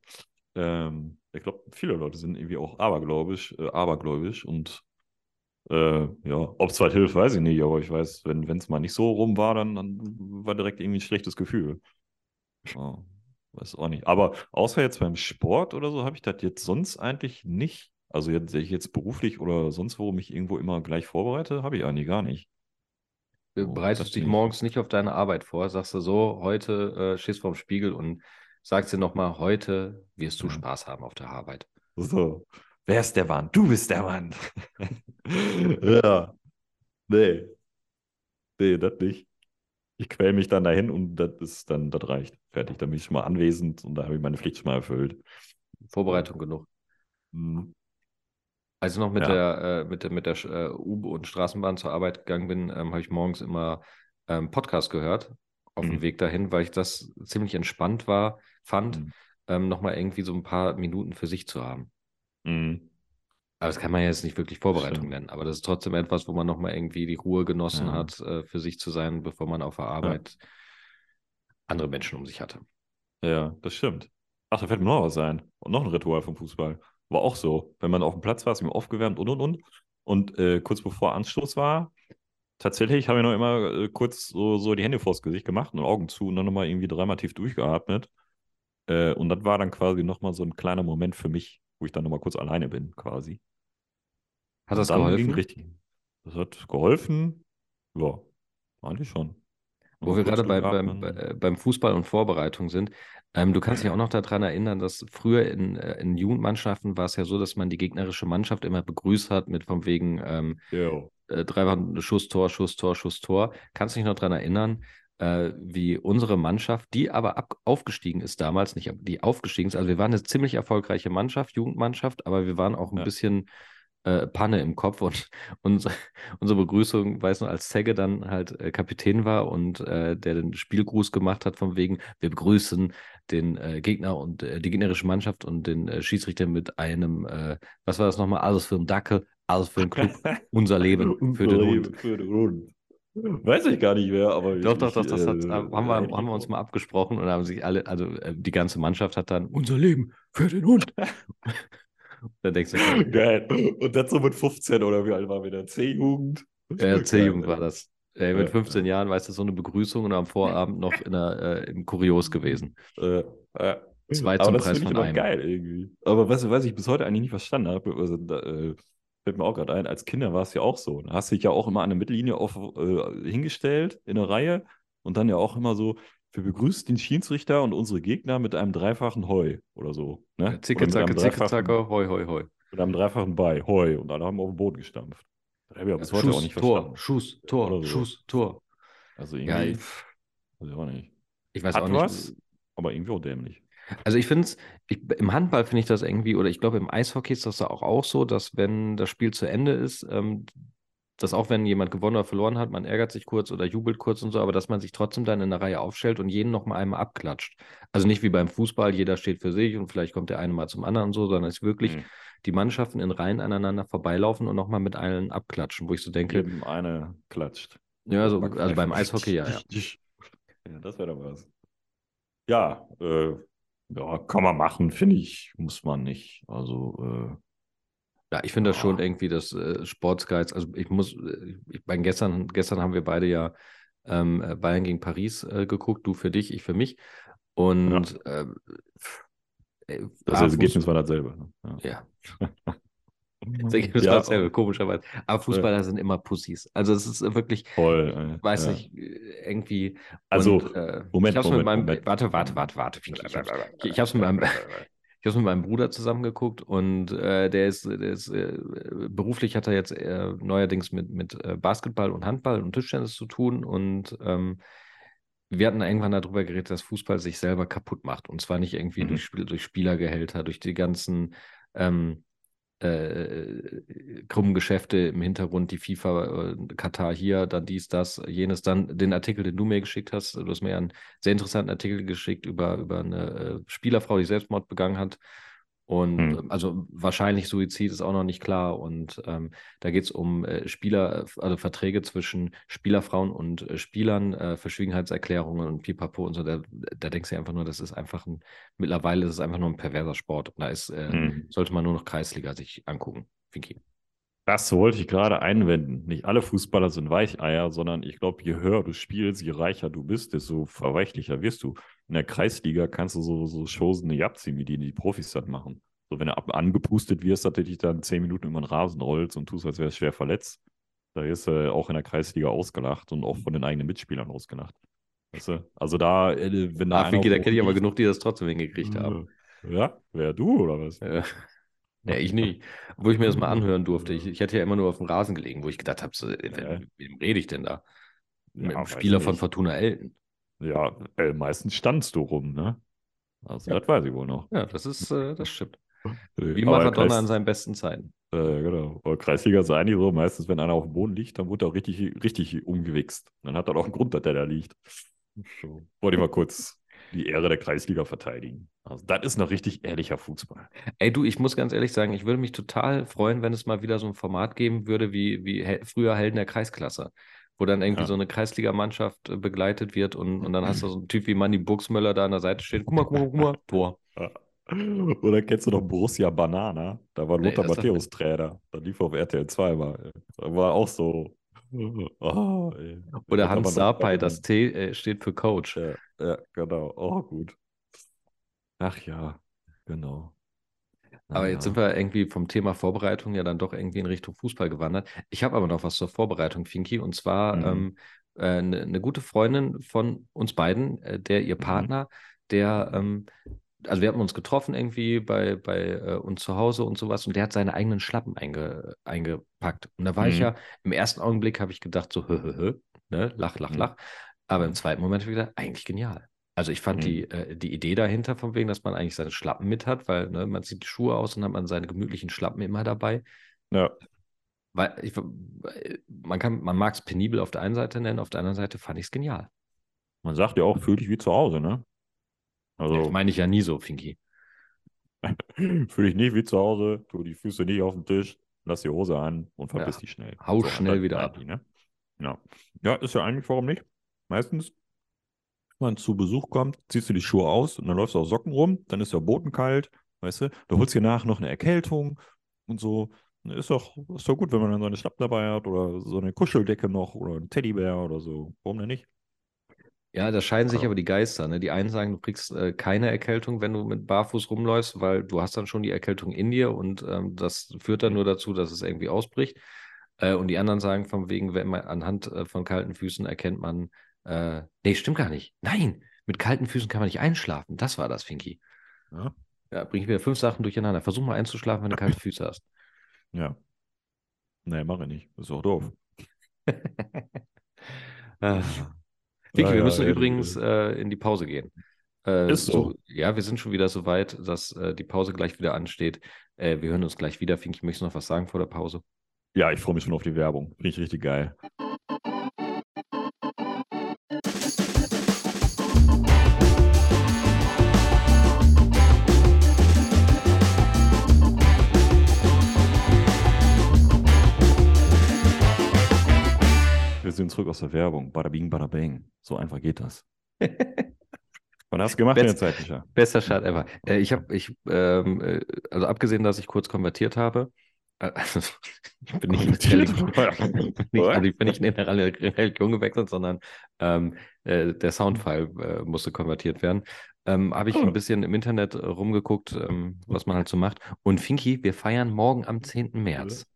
Ähm, ich glaube, viele Leute sind irgendwie auch abergläubisch, äh, abergläubisch und äh, ja, ob es weit hilft, weiß ich nicht, aber ich weiß, wenn es mal nicht so rum war, dann, dann war direkt irgendwie ein schlechtes Gefühl. Ja, weiß auch nicht. Aber außer jetzt beim Sport oder so, habe ich das jetzt sonst eigentlich nicht. Also jetzt, ich jetzt beruflich oder sonst wo mich irgendwo immer gleich vorbereite, habe ich eigentlich gar nicht. Du Oh, bereitest das dich morgens nicht auf deine Arbeit vor, sagst du so, heute äh, stehst vorm Spiegel und sagst dir nochmal, heute wirst du. Spaß haben auf der Arbeit. So, wer ist der Mann? Du bist der Mann. [laughs] ja. Nee. Nee, das nicht. Ich quäl mich dann dahin und das ist dann, das reicht. Fertig. Dann bin ich schon mal anwesend und da habe ich meine Pflicht schon mal erfüllt. Vorbereitung genug. Mhm. Als ich noch mit Ja. der, äh, mit der, mit der äh, U- und Straßenbahn zur Arbeit gegangen bin, ähm, habe ich morgens immer ähm, Podcast gehört auf dem Mhm. Weg dahin, weil ich das ziemlich entspannt war, fand, Mhm. ähm, nochmal irgendwie so ein paar Minuten für sich zu haben. Mhm. Aber das kann man jetzt nicht wirklich Vorbereitung Stimmt. nennen, aber das ist trotzdem etwas, wo man nochmal irgendwie die Ruhe genossen Ja. hat, äh, für sich zu sein, bevor man auf der Arbeit andere Menschen um sich hatte. Ja, das stimmt. Ach, da fällt mir noch was ein. Und noch ein Ritual vom Fußball. War auch so. Wenn man auf dem Platz war, ist mir aufgewärmt und und und. Und äh, kurz bevor Anstoß war, tatsächlich habe ich noch immer äh, kurz so, so die Hände vors Gesicht gemacht und Augen zu und dann nochmal irgendwie dreimal tief durchgeatmet. Äh, und das war dann quasi nochmal so ein kleiner Moment für mich, wo ich dann nochmal kurz alleine bin, quasi. Hat das geholfen? richtig. Das hat geholfen. Ja, eigentlich schon. Wo wir gerade bei, beim, bei, beim Fußball und Vorbereitung sind, ähm, du kannst dich auch noch daran erinnern, dass früher in, äh, in Jugendmannschaften war es ja so, dass man die gegnerische Mannschaft immer begrüßt hat mit von wegen ähm, äh, dreifach Schuss, Tor, Schuss, Tor, Schuss, Tor. Kannst du dich noch daran erinnern, äh, wie unsere Mannschaft, die aber ab, aufgestiegen ist damals, nicht, die aufgestiegen ist, also wir waren eine ziemlich erfolgreiche Mannschaft, Jugendmannschaft, aber wir waren auch ein Ja. bisschen äh, Panne im Kopf und, [laughs] und unsere Begrüßung, weiß noch, als Zegge dann halt äh, Kapitän war und äh, der den Spielgruß gemacht hat, von wegen, wir begrüßen den äh, Gegner und äh, die gegnerische Mannschaft und den Schiedsrichter mit einem, was war das nochmal, alles [laughs] für den Dackel, alles für den Club, unser Leben für den Hund. Für den Hund. Weiß ich gar nicht mehr, aber. Doch, doch, doch, das hat, äh, haben, wir, haben wir uns auch. mal abgesprochen und haben sich alle, also äh, die ganze Mannschaft hat dann unser Leben für den Hund. [laughs] da denkst du, okay, [laughs] Geil. Und das so mit 15 oder wie alt waren wir da? C-Jugend? äh, C-Jugend war das. Äh, mit Ja, 15 Jahren, weißt du, so eine Begrüßung und am Vorabend noch in der, äh, im Kurios gewesen. Äh, äh. Zwei Aber zum das Preis ich von aber einem. geil irgendwie. Aber was, was ich bis heute eigentlich nicht verstanden habe, also, äh, fällt mir auch gerade ein, als Kinder war es ja auch so. Da hast du dich ja auch immer an der Mittellinie auf, äh, hingestellt in der Reihe und dann ja auch immer so, wir begrüßen den Schiedsrichter und unsere Gegner mit einem dreifachen Heu oder so. Ne? Zicke, zacke, zicke, zacke, hoi, hoi, hoi. Mit einem dreifachen Bei, Heu. Und alle haben auf den Boden gestampft. Das habe ich ja bis heute Schuss, auch nicht Tor, verstanden. Schuss, Tor, so. Schuss, Tor. Also irgendwie, ich, weiß ich auch nicht. ich weiß Hat auch nicht. was, aber irgendwie auch dämlich. Also ich finde es, im Handball finde ich das irgendwie, oder ich glaube im Eishockey ist das auch, auch so, dass wenn das Spiel zu Ende ist, ähm, dass auch wenn jemand gewonnen oder verloren hat, man ärgert sich kurz oder jubelt kurz und so, aber dass man sich trotzdem dann in der Reihe aufstellt und jeden noch mal einmal abklatscht. Also nicht wie beim Fußball, jeder steht für sich und vielleicht kommt der eine mal zum anderen und so, sondern es ist wirklich Mhm. die Mannschaften in Reihen aneinander vorbeilaufen und noch mal mit allen abklatschen, wo ich so denke, Jedem eine klatscht. ja, also, also beim Eishockey ja, ja. [laughs] Ja, das wäre doch was. Ja, äh, ja, kann man machen, finde ich, muss man nicht. Also, Ja, ich finde das schon irgendwie das äh, Sportsgeiz. Also ich muss, äh, ich, beim gestern, gestern haben wir beide ja ähm, äh, Bayern gegen Paris äh, geguckt, du für dich, ich für mich. Und äh, äh, das Ergebnis war dasselbe. Ne? Ja. Ja. [laughs] Das Ergebnis Ja, dasselbe, komischerweise. Aber Fußballer sind immer Pussys. Also es ist wirklich, Voll. äh, ich weiß ja. nicht, äh, irgendwie. Also, und, äh, Moment, ich hab's Moment, mit meinem, Moment. Warte, warte, warte, warte. Vicky, Ich hab's, ich, ich hab's mit meinem, [laughs] [laughs] ich habe mit meinem Bruder zusammengeguckt und äh, der ist, der ist äh, beruflich hat er jetzt äh, neuerdings mit, mit äh, Basketball und Handball und Tischtennis zu tun und ähm, wir hatten irgendwann darüber geredet, dass Fußball sich selber kaputt macht und zwar nicht irgendwie Mhm. durch, Spiel, durch Spielergehälter, durch die ganzen ähm, äh, krummen Geschäfte im Hintergrund, die FIFA, äh, Katar hier, dann dies, das, jenes, dann den Artikel, den du mir geschickt hast. Du hast mir einen sehr interessanten Artikel geschickt über, über eine äh, Spielerfrau, die Selbstmord begangen hat. Und Hm. also wahrscheinlich Suizid ist auch noch nicht klar. Und ähm, da geht es um äh, Spieler, also Verträge zwischen Spielerfrauen und äh, Spielern, äh, Verschwiegenheitserklärungen und Pipapo und so. Da, da denkst du einfach nur, das ist einfach ein, mittlerweile ist es einfach nur ein perverser Sport. Und da ist, äh, Hm. sollte man nur noch Kreisliga sich angucken. Vicky. Das wollte ich gerade einwenden. Nicht alle Fußballer sind Weicheier, sondern ich glaube, je höher du spielst, je reicher du bist, desto verweichlicher wirst du. In der Kreisliga kannst du so, so Shows nicht abziehen, wie die die Profis das machen. So, wenn du ab, angepustet wirst, dass du dich dann zehn Minuten über den Rasen rollst und tust, als wärst du schwer verletzt. Da ist äh, auch in der Kreisliga ausgelacht und auch von den eigenen Mitspielern ausgelacht. Weißt du? Also da, äh, wenn da Ah, auf da kenne ich aber genug, die das trotzdem hingekriegt haben. äh, Ja, wer du oder was? Äh, ja, ich nicht. Obwohl ich mir das mal anhören durfte. Ich, ich hatte ja immer nur auf dem Rasen gelegen, wo ich gedacht habe, so, äh, Ja. wem rede ich denn da? Mit Ja, weiß Spieler von. Fortuna Elten. Ja, äh, meistens standst du rum, ne? Also, Ja. das weiß ich wohl noch. Ja, das ist, äh, das stimmt. [laughs] Äh, Wie Maradona in seinen besten Zeiten. Äh, genau. Aber Kreisliga ist eigentlich so, meistens, wenn einer auf dem Boden liegt, dann wird er auch richtig, richtig umgewichst. Dann hat er auch einen Grund, dass der da liegt. So. Wollte ich mal kurz die Ehre der Kreisliga verteidigen. Also, das ist noch richtig ehrlicher Fußball. Ey, du, ich muss ganz ehrlich sagen, ich würde mich total freuen, wenn es mal wieder so ein Format geben würde, wie, wie früher Helden der Kreisklasse. Wo dann irgendwie Ja. so eine Kreisligamannschaft äh, begleitet wird und, und dann hast du [clears throat] so einen Typ wie Manni Buxmöller da an der Seite stehen. Guck mal, guck mal, guck mal, [laughs] Tor. Ja. Oder kennst du noch Borussia Banana? Da war Nee, Lothar sagt Matthäus Trainer. Da lief er auf RTL 2 mal. Da war auch so. [laughs] Oh, ey. Oder Hans Sapai, das. T äh, steht für Coach. Ja, ja, genau. Oh, gut. Ach ja, genau. Aber jetzt sind wir irgendwie vom Thema Vorbereitung ja dann doch irgendwie in Richtung Fußball gewandert. Ich habe aber noch was zur Vorbereitung, Finki. Und zwar Mhm. ähm, äh, eine, eine gute Freundin von uns beiden, äh, der ihr Partner, der, ähm, also wir hatten uns getroffen irgendwie bei, bei äh, uns zu Hause und sowas und der hat seine eigenen Schlappen einge, eingepackt. Und da war ich Mhm. ja, im ersten Augenblick habe ich gedacht, so, hö, hö, hö, ne, lach, lach, Mhm. lach. Aber im zweiten Moment habe ich gedacht, eigentlich genial. Also ich fand Mhm. die, äh, die Idee dahinter, von wegen, dass man eigentlich seine Schlappen mit hat, weil ne, man zieht die Schuhe aus und hat man seine gemütlichen Schlappen immer dabei. Ja. Weil ich, man kann, man mag es penibel auf der einen Seite nennen, auf der anderen Seite fand ich es genial. Man sagt ja auch, fühl dich wie zu Hause, ne? Das Also, meine ich ja nie so, Finki. [laughs] fühl dich nicht wie zu Hause, tu die Füße nicht auf den Tisch, lass die Hose an und verpiss Ja. dich schnell. Hau und schnell das wieder meinen ab. Die, ne? ja. ja, ist ja eigentlich, warum nicht? Meistens, man zu Besuch kommt, ziehst du die Schuhe aus und dann läufst du auf Socken rum, dann ist der Boden kalt, weißt du? Du holst dir nach noch eine Erkältung und so. Ist doch, ist doch gut, wenn man dann seine Schlappen dabei hat oder so eine Kuscheldecke noch oder einen Teddybär oder so. Warum denn nicht? Ja, da scheiden sich aber die Geister. Ne? Die einen sagen, du kriegst äh, keine Erkältung, wenn du mit Barfuß rumläufst, weil du hast dann schon die Erkältung in dir und ähm, das führt dann nur dazu, dass es irgendwie ausbricht. Äh, und die anderen sagen von wegen, wenn man anhand äh, von kalten Füßen erkennt man, äh, nee, stimmt gar nicht. Nein, mit kalten Füßen kann man nicht einschlafen. Das war das, Finki. Ja. Ja, bring ich wieder fünf Sachen durcheinander. Versuch mal einzuschlafen, wenn du kalte Füße hast. Ja. Nee, mache ich nicht. Ist auch doof. [laughs] Ah. Vicky, Ja, wir müssen ja, übrigens äh, in die Pause gehen. Äh, Ist so. Ja, wir sind schon wieder so weit, dass äh, die Pause gleich wieder ansteht. Äh, wir hören uns gleich wieder. Finki, möchtest du noch was sagen vor der Pause? Ja, ich freue mich schon auf die Werbung. Finde ich richtig geil. Sind zurück aus der Werbung. Bada bing, bada bang. So einfach geht das. [laughs] Wann hast du gemacht in der Best- Zeit, Micha? Bester Start ever. Äh, ich habe, ich, ähm, äh, also abgesehen, dass ich kurz konvertiert habe, äh, also, ich bin nicht, nicht, also ich bin nicht in eine [laughs] Religion gewechselt, sondern ähm, äh, der Soundfile äh, musste konvertiert werden. Ähm, habe ich Oh. ein bisschen im Internet rumgeguckt, ähm, was man halt so macht. Und Finki, wir feiern morgen am 10. März.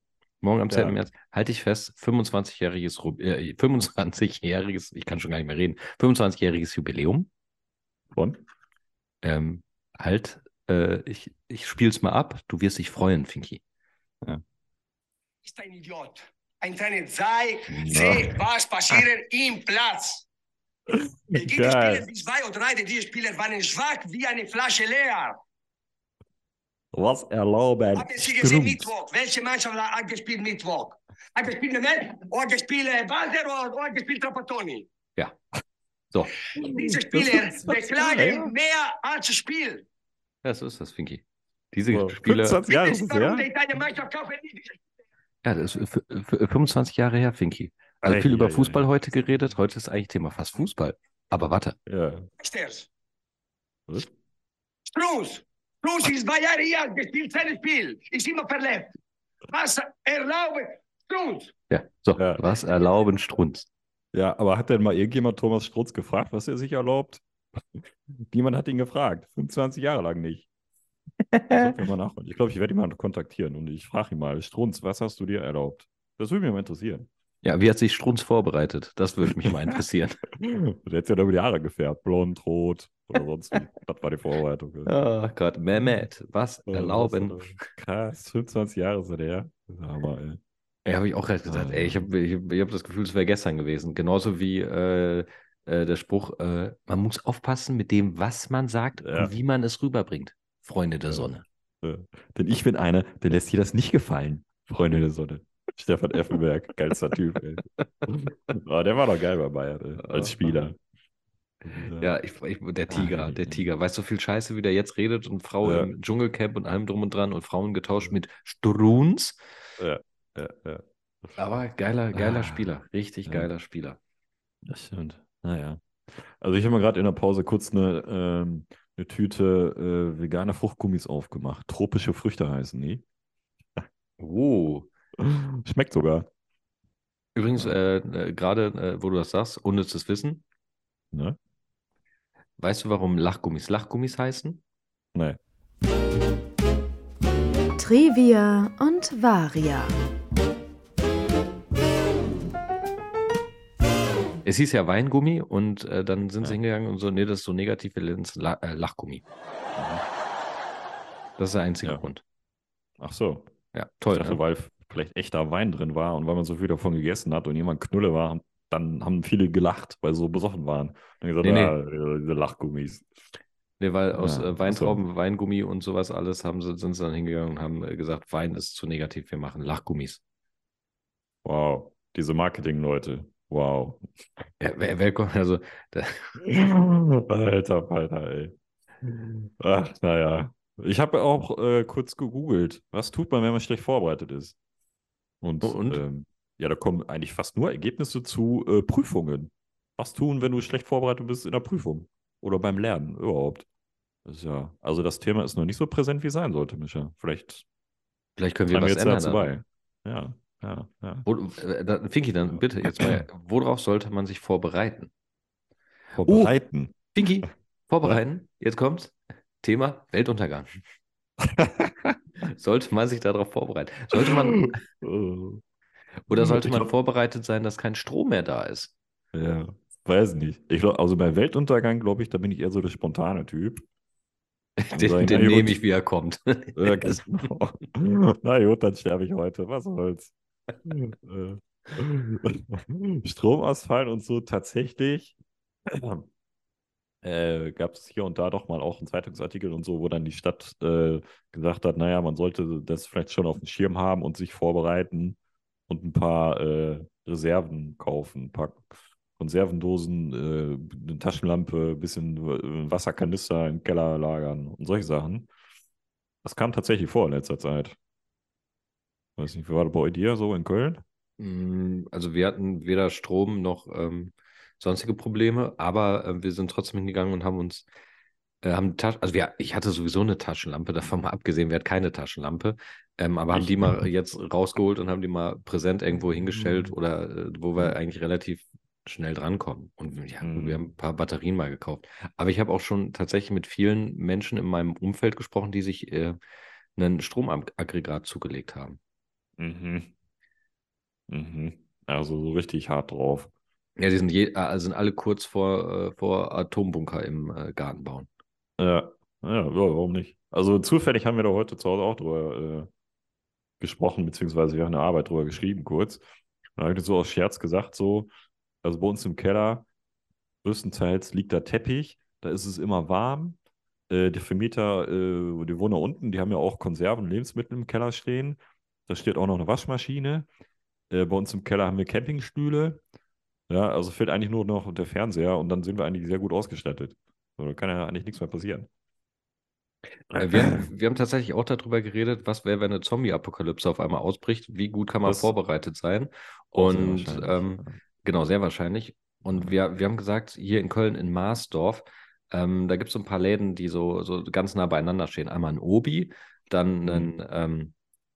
Morgen am 10. Ja. März, halte ich fest, 25-jähriges, Ru- äh, 25-jähriges, ich kann schon gar nicht mehr reden, 25-jähriges Jubiläum. Und? Ähm, halt, äh, ich, ich spiel's mal ab, du wirst dich freuen, Finki. ist ein Idiot. Ein Trainer, sei, Ja. seh, was passiert [laughs] im Platz. Es gibt Spieler, die zwei oder drei dieser Spieler waren schwach wie eine Flasche leer. Was erlauben? Haben Sie gesehen Strunz. Mittwoch? Welche Mannschaft hat gespielt Mittwoch? Hat gespielt Mehmet oder gespielt äh, Walter oder, gespielt Trapattoni? So, Diese Spieler ist- beklagen ja. mehr als das Spiel. ja, so ist das, Finki. Diese So, Spiele, 25 Jahre ist es nicht? ja, das ist f- f- 25 Jahre her, Finki. Also Ei, viel über ei, Fußball ei. heute geredet, heute ist eigentlich Thema fast Fußball. Aber warte, Ja. Was? Strunz. Strunz ist zwei Jahre hier, gespielt sein Spiel. Ist immer verletzt. Was erlauben? Strunz. ja, so, Ja. was erlauben Strunz? Ja, aber hat denn mal irgendjemand Thomas Strutz gefragt, was er sich erlaubt? [laughs] Niemand hat ihn gefragt. 25 Jahre lang nicht. [laughs] Nachholen. Ich glaube, ich werde ihn mal kontaktieren und ich frage ihn mal, Strunz, was hast du dir erlaubt? Das würde mich mal interessieren. Ja, wie hat sich Strunz vorbereitet? Das würde mich mal interessieren. [laughs] Du hättest ja über die Haare gefärbt. Blond, rot oder sonst wie. Das war die Vorbereitung. [laughs] Oh Gott, Mehmet, was Oh, erlauben? was. Krass, 25 Jahre ist er her. Hammer, ey. Ja, habe ich auch gerade gesagt. Ey, ich habe ich, hab- ich hab das Gefühl, es wäre gestern gewesen. Genauso wie äh, äh, der Spruch, äh, man muss aufpassen mit dem, was man sagt Ja. und wie man es rüberbringt. Freunde der Ja. Sonne. Denn ich bin einer, der lässt dir das nicht gefallen. Freunde der Sonne. Stefan Effenberg, geilster Typ, ey. [laughs] Oh, der war doch geil bei Bayern, ey, als Spieler. Ja, ich, ich, der Tiger, Ah, der ja. Tiger. Weißt du, so viel Scheiße, wie der jetzt redet und Frau Ja. im Dschungelcamp und allem drum und dran und Frauen getauscht mit Struns. ja, ja, ja. Aber geiler, geiler Ah, Spieler. Richtig ja. geiler Spieler. Das stimmt. Naja. Also ich habe mal gerade in der Pause kurz eine, ähm, eine Tüte äh, veganer Fruchtgummis aufgemacht. Tropische Früchte heißen die. Oh. Schmeckt sogar. Übrigens, äh, äh, gerade äh, wo du das sagst, unnützes Wissen. Ne? Weißt du, warum Lachgummis Lachgummis heißen? Nee. Trivia und Varia. Es hieß ja Weingummi und äh, dann sind sie Ja. hingegangen und so, nee, das ist so negativ, wir nennen es La äh, Lachgummi. Das ist der einzige Ja. Grund. Ach so. Ja, Ich toll. dachte, Ne? weil vielleicht echter Wein drin war und weil man so viel davon gegessen hat und jemand Knulle war, dann haben viele gelacht, weil sie so besoffen waren. Dann gesagt, Nee, nee. ah, diese Lachgummis. Nee, weil aus Ja, äh, ach so. Weintrauben, Weingummi und sowas alles haben sie, sind sie dann hingegangen und haben äh, gesagt, Wein ist zu negativ, wir machen Lachgummis. Wow. Diese Marketing-Leute. Wow. Ja, wer, wer kommt, also, [laughs] Alter, Alter, ey. Ach, naja. Ich habe auch äh, kurz gegoogelt, was tut man, wenn man schlecht vorbereitet ist? Und, Und? Ähm, ja, da kommen eigentlich fast nur Ergebnisse zu äh, Prüfungen. Was tun, wenn du schlecht vorbereitet bist in der Prüfung? Oder beim Lernen überhaupt? Das ja, also das Thema ist noch nicht so präsent, wie es sein sollte, Micha. Vielleicht vielleicht können wir tragen wir was jetzt ändern. dazu bei. Ja, ja, ja. Wo, äh, da, Finki, dann bitte jetzt mal, [clears throat] worauf sollte man sich vorbereiten? Vorbereiten. Finki, vorbereiten, jetzt kommt's. Thema Weltuntergang. [laughs] Sollte man sich darauf vorbereiten? Sollte man, Oh. oder sollte man vorbereitet sein, dass kein Strom mehr da ist? Ja, weiß nicht. Ich glaub, also bei Weltuntergang, glaube ich, da bin ich eher so der spontane Typ. [laughs] Den, sagen, den nehme ich, wie er kommt. Ja, genau. [laughs] Na gut, dann sterbe ich heute. Was soll's. Äh, [laughs] Stromausfall und so tatsächlich äh, gab es hier und da doch mal auch einen Zeitungsartikel und so, wo dann die Stadt äh, gesagt hat, naja, man sollte das vielleicht schon auf dem Schirm haben und sich vorbereiten und ein paar äh, Reserven kaufen, ein paar Konservendosen, äh, eine Taschenlampe, ein bisschen äh, Wasserkanister im Keller lagern und solche Sachen. Das kam tatsächlich vor in letzter Zeit. Weiß nicht, wie war das bei dir so in Köln? Mm, Also wir hatten weder Strom noch ähm, sonstige Probleme, aber äh, wir sind trotzdem hingegangen und haben uns, äh, haben Tasch also wir, ich hatte sowieso eine Taschenlampe, davon mal abgesehen, wer hat keine Taschenlampe, ähm, aber haben die mal jetzt rausgeholt und haben die mal präsent irgendwo hingestellt oder äh, wo wir eigentlich relativ schnell drankommen. Und ja, Mhm. wir haben ein paar Batterien mal gekauft. Aber ich habe auch schon tatsächlich mit vielen Menschen in meinem Umfeld gesprochen, die sich äh, einen Stromaggregat zugelegt haben. Mhm. Mhm. Also so richtig hart drauf. Ja, die sind, je, äh, sind alle kurz vor, äh, vor Atombunker im äh, Garten bauen. Ja, ja, ja, warum nicht? Also zufällig haben wir da heute zu Hause auch drüber äh, gesprochen, beziehungsweise wir haben eine Arbeit drüber geschrieben kurz. Da habe ich so aus Scherz gesagt, so, also bei uns im Keller, größtenteils liegt da Teppich, da ist es immer warm. Äh, die Vermieter, äh, die wohnen da unten, die haben ja auch Konserven und Lebensmittel im Keller stehen. Da steht auch noch eine Waschmaschine. Äh, bei uns im Keller haben wir Campingstühle. Ja, also fehlt eigentlich nur noch der Fernseher und dann sind wir eigentlich sehr gut ausgestattet. So, da kann ja eigentlich nichts mehr passieren. Äh, wir, haben, wir haben tatsächlich auch darüber geredet, was wäre, wenn eine Zombie-Apokalypse auf einmal ausbricht. Wie gut kann man Das- vorbereitet sein? Und ähm, genau, sehr wahrscheinlich. Und wir, wir haben gesagt, hier in Köln in Marsdorf, ähm, da gibt es so ein paar Läden, die so, so ganz nah beieinander stehen. Einmal ein Obi, dann Mhm. einen, ähm,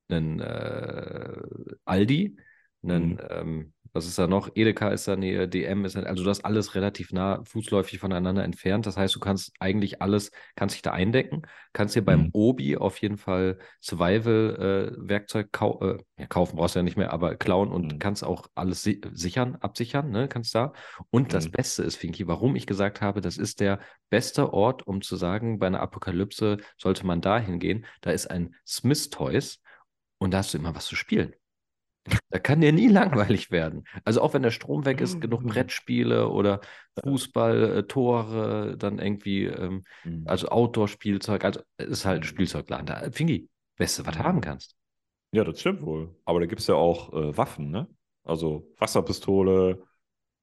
einen äh, Aldi, einen, Mhm. Was ist da noch? Edeka ist da Nähe, DM ist da, also das alles relativ nah fußläufig voneinander entfernt. Das heißt, du kannst eigentlich alles, kannst dich da eindecken, kannst dir beim Mhm. Obi auf jeden Fall Survival-Werkzeug kau äh, ja, kaufen, brauchst du ja nicht mehr, aber klauen und Mhm. kannst auch alles si sichern, absichern, ne? Kannst da. Und das Mhm. Beste ist, Finki, warum ich gesagt habe, das ist der beste Ort, um zu sagen, bei einer Apokalypse sollte man da hingehen. Da ist ein Smith Toys und da hast du immer was zu spielen. Da kann dir nie [laughs] langweilig werden. Also auch wenn der Strom weg ist, genug Brettspiele oder Fußball, äh, Tore, dann irgendwie, ähm, Mhm. also Outdoor-Spielzeug, also es ist halt ein Spielzeugladen. Da, Fingi, Beste, was du Mhm. haben kannst. Ja, das stimmt wohl. Aber da gibt es ja auch äh, Waffen, ne? Also Wasserpistole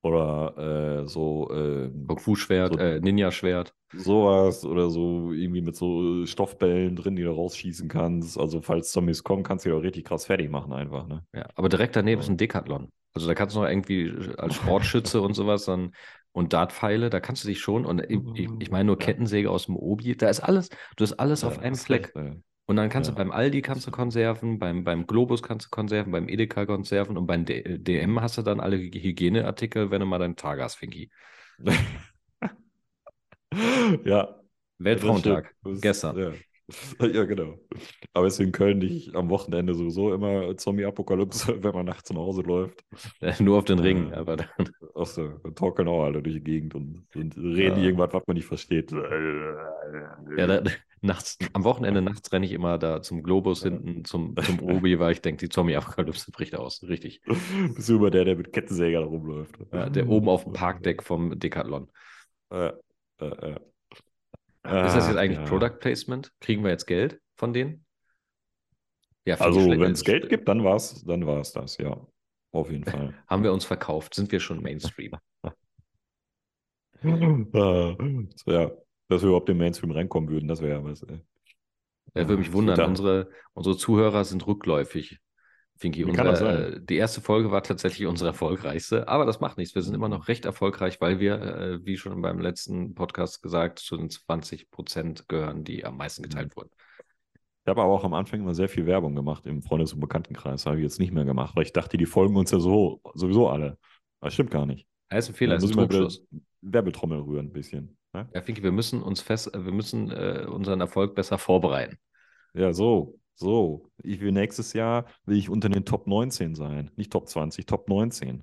oder äh, so ähm, Kung Fu-Schwert, So- äh, Ninja-Schwert. sowas oder so irgendwie mit so Stoffbällen drin, die du rausschießen kannst. Also falls Zombies kommen, kannst du die auch richtig krass fertig machen einfach, ne? Ja, aber direkt daneben Ja. ist ein Decathlon. Also da kannst du noch irgendwie als Sportschütze und sowas dann und Dartpfeile, da kannst du dich schon und ich, ich, meine nur. Kettensäge aus dem Obi, da ist alles, du hast alles auf Ja, einem hast Fleck. recht, ey. Und dann kannst Ja. du beim Aldi kannst du Konserven, beim, beim Globus kannst du Konserven, beim Edeka Konserven und beim D DM hast du dann alle Hy- Hygieneartikel, wenn du mal deinen Tag hast, Finki. [laughs] ja. Weltfrauentag, [laughs] gestern. Ja, [laughs] Ja, genau. Aber ist in Köln nicht am Wochenende sowieso immer Zombie-Apokalypse, wenn man nachts nach Hause läuft. Nur auf den Ringen, Ja. aber dann. Achso, dann torkeln auch alle durch die Gegend und, und reden Ja. irgendwas, was man nicht versteht. Ja, da, [laughs] nachts, am Wochenende nachts renne ich immer da zum Globus hinten, zum, zum [laughs] Obi, weil ich denke, die Zombie-Apokalypse bricht aus. Richtig. Bist du immer der, der mit Kettensäger da rumläuft. Ja, der oben auf dem Parkdeck vom Decathlon. Äh, äh, äh. Ist das jetzt eigentlich ja. Product Placement? Kriegen wir jetzt Geld von denen? Ja, Also, wenn es äh, Geld gibt, dann war es dann war's das, ja. Auf jeden Fall. [laughs] Haben wir uns verkauft? Sind wir schon Mainstream? [laughs] Ja, dass wir überhaupt im Mainstream reinkommen würden, das wäre ja was. Ey. Er würde mich Ja, wundern, unsere, unsere Zuhörer sind rückläufig. Finki, sein? äh, die erste Folge war tatsächlich unsere erfolgreichste, aber das macht nichts. Wir sind immer noch recht erfolgreich, weil wir, äh, wie schon beim letzten Podcast gesagt, zu den 20 Prozent gehören, die am meisten geteilt wurden. Ich habe aber auch am Anfang immer sehr viel Werbung gemacht im Freundes- und Bekanntenkreis. Habe ich jetzt nicht mehr gemacht, weil ich dachte, die folgen uns ja so, sowieso alle. Das stimmt gar nicht. Das ist ein Fehler, Da das ist ein Trugschluss. Werbetrommel rühren ein bisschen. Ne? Ja, Finki, wir müssen uns fest, wir müssen äh, unseren Erfolg besser vorbereiten. Ja, so, so. Ich will nächstes Jahr will ich unter den Top 19 sein. Nicht Top 20, Top 19.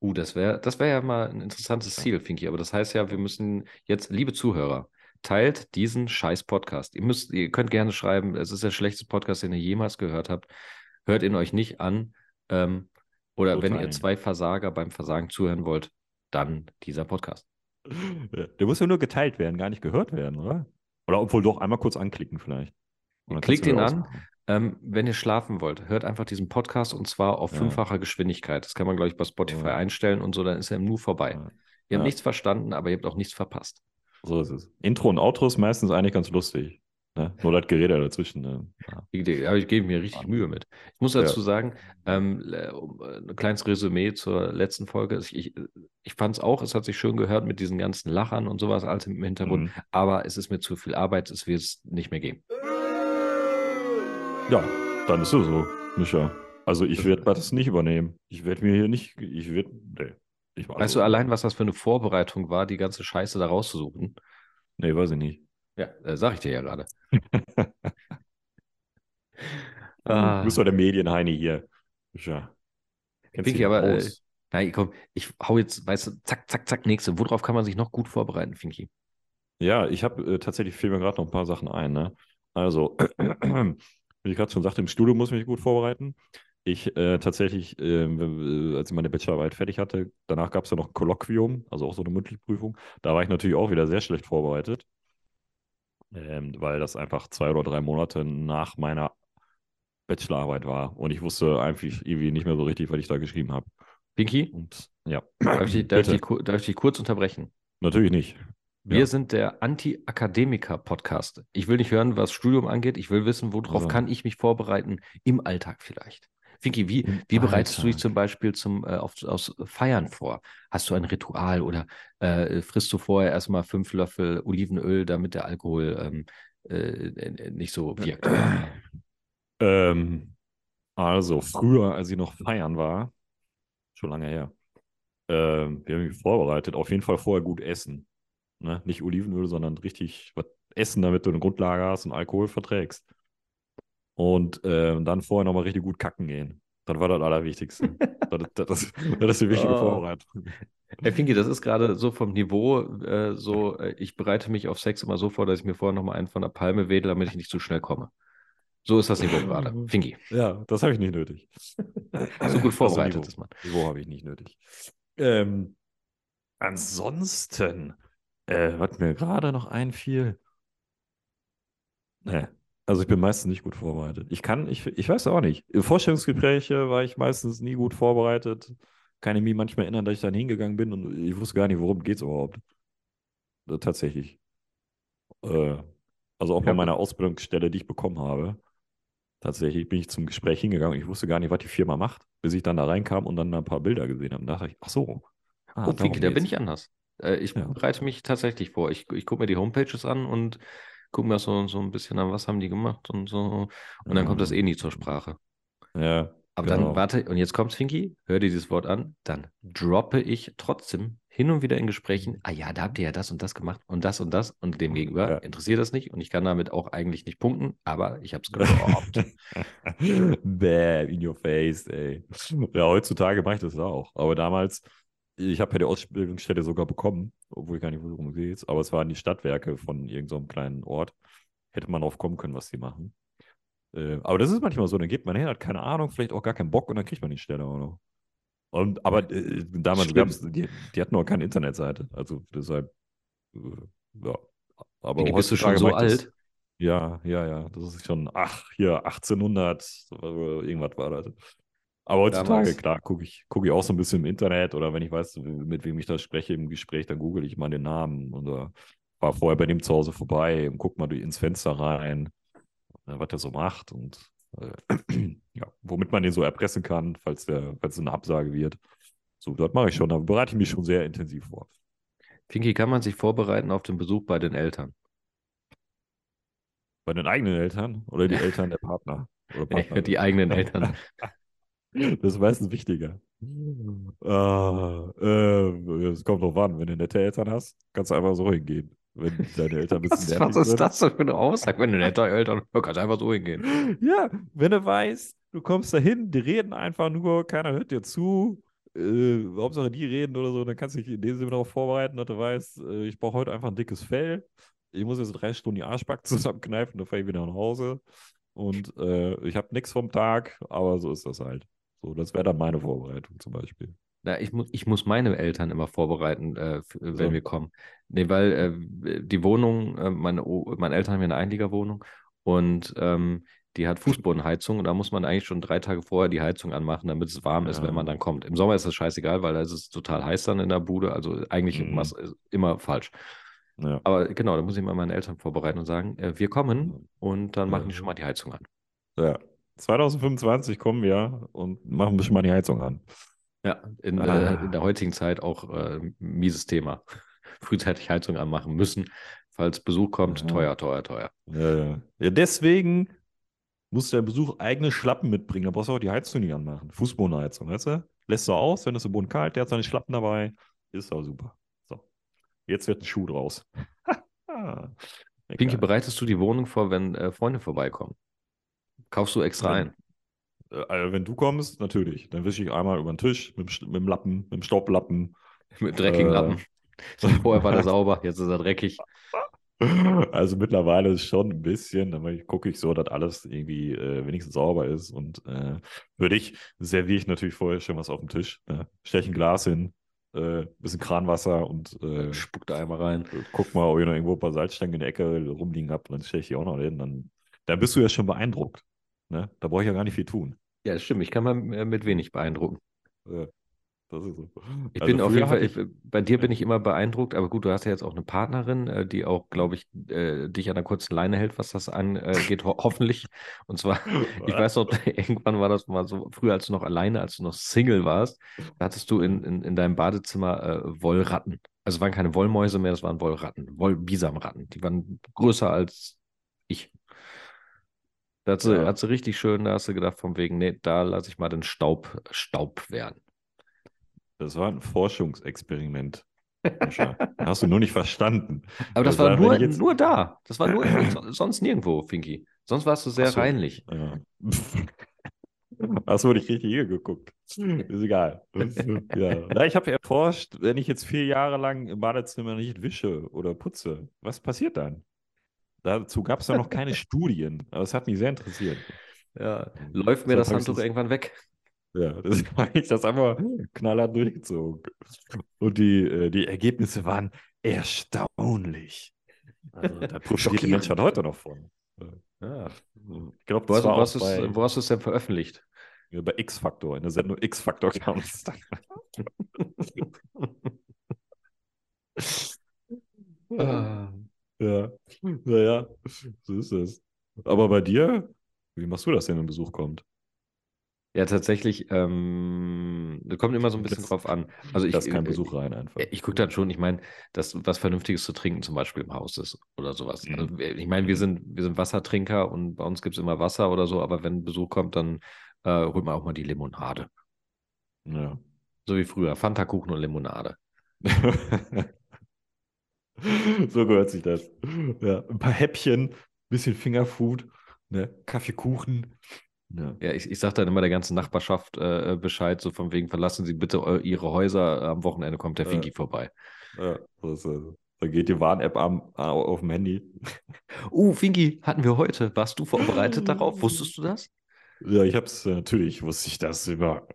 Uh, das wäre das wär ja mal ein interessantes Ziel, Finki. Aber das heißt ja, wir müssen jetzt, liebe Zuhörer, teilt diesen scheiß Podcast. Ihr müsst, ihr könnt gerne schreiben, es ist der schlechteste Podcast, den ihr jemals gehört habt. Hört ihn euch nicht an. Ähm, oder So wenn ihr zwei Versager beim Versagen zuhören wollt, dann dieser Podcast. Der muss ja nur geteilt werden, gar nicht gehört werden, oder? Oder obwohl doch einmal kurz anklicken vielleicht. Klickt ihn an. Ähm, wenn ihr schlafen wollt, hört einfach diesen Podcast und zwar auf Ja. fünffacher Geschwindigkeit. Das kann man, glaube ich, bei Spotify Ja. einstellen und so, dann ist er nur vorbei. Ja. Ihr habt nichts verstanden, aber ihr habt auch nichts verpasst. So ist es. Intro und Outro ist meistens eigentlich ganz lustig. Ne? Nur das Gerede dazwischen. Ne? Ja. Ich, aber ich gebe mir richtig Mühe mit. Ich muss Ja. dazu sagen, ähm, äh, ein kleines Resümee zur letzten Folge. Ich, ich, ich fand es auch, es hat sich schön gehört mit diesen ganzen Lachern und sowas, alles im Hintergrund. Mhm. Aber es ist mir zu viel Arbeit, es wird es nicht mehr geben. ja, dann ist es so, Micha. Also ich werde das nicht übernehmen. Ich werde mir hier nicht, ich werde, nee. Ich, also, Weißt du allein, was das für eine Vorbereitung war, die ganze Scheiße da rauszusuchen? Nee, weiß ich nicht. Ja, äh, sag ich dir ja gerade. [laughs] Du Ah. bist doch der Medienheini hier. Kennst Finki, aber äh, nein, komm, ich hau jetzt, weißt du, zack, zack, zack, nächste. Worauf kann man sich noch gut vorbereiten, Finki? Ja, ich habe äh, tatsächlich fiel mir gerade noch ein paar Sachen ein. Ne? Also, [clears throat] wie ich gerade schon sagte, im Studium muss ich mich gut vorbereiten. Ich äh, tatsächlich, äh, w- als ich meine Bachelorarbeit fertig hatte, danach gab es ja noch ein Kolloquium, also auch so eine mündliche Prüfung. Da war ich natürlich auch wieder sehr schlecht vorbereitet, ähm, weil das einfach zwei oder drei Monate nach meiner Bachelorarbeit war und ich wusste einfach irgendwie nicht mehr so richtig, was ich da geschrieben habe. Finki, Und ja, darf ich, dich- darf, ich darf ich dich kurz unterbrechen? natürlich nicht. Wir Ja. sind der Anti-Akademiker-Podcast. Ich will nicht hören, was Studium angeht. Ich will wissen, worauf Also. kann ich mich vorbereiten im Alltag vielleicht. Finki, wie, wie bereitest du dich zum Beispiel zum, äh, auf, aus Feiern vor? Hast du ein Ritual oder äh, frisst du vorher erstmal fünf Löffel Olivenöl, damit der Alkohol ähm, äh, nicht so wirkt? Ähm, also, früher, als ich noch feiern war, schon lange her, ähm, wir haben mich vorbereitet, auf jeden Fall vorher gut essen. Ne? Nicht Olivenöl, sondern richtig was essen, damit du eine Grundlage hast und Alkohol verträgst. Und ähm, dann vorher nochmal richtig gut kacken gehen. Das war das Allerwichtigste. [laughs] das, das, das, das ist die wichtige Oh. Vorbereitung. Herr Finki, das ist gerade so vom Niveau, äh, so, äh, ich bereite mich auf Sex immer so vor, dass ich mir vorher nochmal einen von der Palme wedel, damit ich nicht zu schnell komme. So ist das Niveau gerade. Finki, Ja, das habe ich nicht nötig. so gut [laughs] vorbereitet Niveau. ist man. Niveau habe ich nicht nötig. Ähm, ansonsten, äh, was mir gerade noch einfiel. Nee, also ich bin meistens nicht gut vorbereitet. Ich kann, ich, ich weiß auch nicht. In Vorstellungsgespräche war ich meistens nie gut vorbereitet. Kann ich mich manchmal erinnern, dass ich dann hingegangen bin und ich wusste gar nicht, worum geht es überhaupt. Äh, tatsächlich. Äh, also auch bei Ja. meiner Ausbildungsstelle, die ich bekommen habe. Tatsächlich bin ich zum Gespräch hingegangen und ich wusste gar nicht, was die Firma macht, bis ich dann da reinkam und dann ein paar Bilder gesehen habe. Und dachte ich, ach so. Ah, Oh, da bin ich anders. Äh, ich Ja. bereite mich tatsächlich vor. Ich, ich gucke mir die Homepages an und gucke mir so, so ein bisschen an, was haben die gemacht und so. Und dann kommt das eh nie zur Sprache. Ja, Aber genau. dann, warte, und jetzt kommt's, Finki, hör dir dieses Wort an, dann droppe ich trotzdem hin und wieder in Gesprächen, ah ja, da habt ihr ja das und das gemacht und das und das und dem gegenüber Ja. interessiert das nicht und ich kann damit auch eigentlich nicht punkten, aber ich habe es geprobt. [laughs] Bäh, in your face, ey. Ja, heutzutage mache ich das auch. Aber damals, ich habe ja die Ausbildungsstelle sogar bekommen, obwohl ich gar nicht wusste, worum es geht. Aber es waren die Stadtwerke von irgendeinem so kleinen Ort. Hätte man drauf kommen können, was die machen. Äh, aber das ist manchmal so, dann geht man hin, hat keine Ahnung, vielleicht auch gar keinen Bock und dann kriegt man die Stelle auch noch. Und, aber äh, damals gab es, die, die hatten auch keine Internetseite. Also deshalb, äh, ja. Aber Wie, bist du schon so ich das- alt? ja, ja, ja. Das ist schon, ach, hier 1800, äh, irgendwas war das. Aber heutzutage, Damals. klar, gucke ich, guck ich auch so ein bisschen im Internet oder wenn ich weiß, mit wem ich da spreche im Gespräch, dann google ich mal den Namen oder war vorher bei dem zu Hause vorbei und guck mal durch- ins Fenster rein, äh, was der so macht und äh, [clears throat] ja, womit man den so erpressen kann, falls der, falls es eine Absage wird. So, das mache ich schon, da bereite ich mich schon sehr intensiv vor. Finki, kann man sich vorbereiten auf den Besuch bei den Eltern? Bei den eigenen Eltern oder die [laughs] Eltern der Partner? Oder Partnerin? Die eigenen Eltern. [laughs] [laughs] Das ist meistens wichtiger. Ah, äh, es kommt drauf an, wenn du nette Eltern hast, kannst du einfach so hingehen. Wenn deine Eltern ein [laughs] bisschen Was, was ist das für eine Aussage, wenn du netter Eltern, du kannst einfach so hingehen. [laughs] Ja, wenn du weißt, du kommst da hin, die reden einfach nur, keiner hört dir zu. Äh, Hauptsache die reden oder so, dann kannst du dich in dem Sinne darauf vorbereiten, dass du weißt, äh, ich brauche heute einfach ein dickes Fell. Ich muss jetzt drei Stunden die Arschbacken zusammenkneifen, dann fahre ich wieder nach Hause. Und äh, ich habe nichts vom Tag, aber so ist das halt. So, das wäre dann meine Vorbereitung zum Beispiel. Na, ich, mu ich muss meine Eltern immer vorbereiten, äh, f- wenn So. wir kommen. Nee, weil äh, die Wohnung, äh, meine, O- meine Eltern haben ja eine Einliegerwohnung und ähm, die hat Fußbodenheizung und da muss man eigentlich schon drei Tage vorher die Heizung anmachen, damit es warm ist, Ja. wenn man dann kommt. Im Sommer ist das scheißegal, weil da ist es total heiß dann in der Bude, also eigentlich Mhm. ist immer falsch. Ja. Aber genau, da muss ich mal meine Eltern vorbereiten und sagen, äh, wir kommen und dann machen die Ja. schon mal die Heizung an. Ja. 2025 kommen wir und machen ein bisschen mal die Heizung an. Ja, in, Ah. äh, in der heutigen Zeit auch äh, mieses Thema. [laughs] Frühzeitig Heizung anmachen müssen, falls Besuch kommt. Ja. Teuer, teuer, teuer. Ja, ja. ja, deswegen muss der Besuch eigene Schlappen mitbringen. Da brauchst du auch die Heizung nicht anmachen. Fußbodenheizung, weißt du? Lässt du aus, wenn es im Boden kalt, der hat seine Schlappen dabei. Ist auch super. So. Jetzt wird ein Schuh draus. [laughs] Pinky, bereitest du die Wohnung vor, wenn äh, Freunde vorbeikommen? Kaufst du extra Ja. ein? Äh, Also wenn du kommst, natürlich. Dann wische ich einmal über den Tisch mit, mit dem Lappen, mit dem Stauplappen. [laughs] Mit dreckigen Äh. Lappen. Vorher war der [laughs] sauber, jetzt ist er dreckig. Also mittlerweile ist schon ein bisschen, dann gucke ich so, dass alles irgendwie äh, wenigstens sauber ist. Und äh, für dich serviere ich natürlich vorher schon was auf dem Tisch. Ne? Stell ich ein Glas hin, äh, bisschen Kranwasser und äh, Spuckt da einmal rein. guck mal, ob ich noch irgendwo ein paar Salzstangen in der Ecke rumliegen habe. Dann stelle ich die auch noch hin. Dann, dann bist du ja schon beeindruckt. Ne? Da brauche ich ja gar nicht viel tun. Ja, das stimmt. Ich kann mal äh, mit wenig beeindrucken. Äh, das ist so. Ich Also bin auf jeden Fall, ich, bei dir bin ich immer beeindruckt, aber gut, du hast ja jetzt auch eine Partnerin, äh, die auch, glaube ich, äh, dich an der kurzen Leine hält, was das angeht, ho hoffentlich. Und zwar, [laughs] ich weiß noch, [laughs] irgendwann war das mal so, früher als du noch alleine, als du noch Single warst, da hattest du in, in, in deinem Badezimmer äh, Wollratten. Also es waren keine Wollmäuse mehr, es waren Wollratten, Wollbisamratten. Die waren größer als ich. Da hat sie, Ja. hat sie richtig schön, da hast du gedacht, von wegen, nee, da lasse ich mal den Staub, Staub werden. Das war ein Forschungsexperiment. [laughs] Hast du nur nicht verstanden. Aber das Also, war wenn nur, jetzt- nur da. Das war nur [clears throat] so- sonst nirgendwo, Finky. Sonst warst du sehr so. reinlich. Ja. Hast du nicht richtig hier geguckt? Ist egal. [laughs] ja. Na, ich habe erforscht, wenn ich jetzt vier Jahre lang im Badezimmer nicht wische oder putze, was passiert dann? Dazu gab es ja noch keine Studien, aber es hat mich sehr interessiert. Ja. Läuft mir das ich Handtuch das- irgendwann weg? Ja, [laughs] das habe ich das einfach knallhart durchgezogen. Und die, äh, die Ergebnisse waren erstaunlich. Also, da [laughs] profitiert die. Menschheit heute noch von. Ja. Ich glaube, Wo, das hast, bei, wo hast du es denn veröffentlicht? Ja, bei X-Factor, in der Sendung X-Factor kam es dann. [laughs] Ah. Ja, naja, so ist es. Aber bei dir, wie machst du das denn, wenn Besuch kommt? Ja, tatsächlich, ähm, das kommt immer so ein bisschen Das- drauf an. Also ich, Da ist kein äh, Besuch rein einfach. Ich gucke dann schon, ich meine, dass was Vernünftiges zu trinken zum Beispiel im Haus ist oder sowas. Mhm. Also, ich meine, wir sind, wir sind Wassertrinker und bei uns gibt es immer Wasser oder so, aber wenn Besuch kommt, dann äh, holt man auch mal die Limonade. Ja. So wie früher, Fanta-Kuchen und Limonade. [laughs] [laughs] so gehört sich das. Ja, ein paar Häppchen, bisschen Fingerfood, ne? Kaffeekuchen. Ja. Ja, ich, ich sage dann immer der ganzen Nachbarschaft äh, Bescheid, so von wegen, verlassen Sie bitte eu- Ihre Häuser, am Wochenende kommt der Äh. Finki vorbei. Ja, das also, da geht die Warn-App auf dem Handy. Uh, [laughs] Finki, hatten wir heute. Warst du vorbereitet darauf? Wusstest du das? Ja, ich hab's, äh, natürlich wusste ich das über.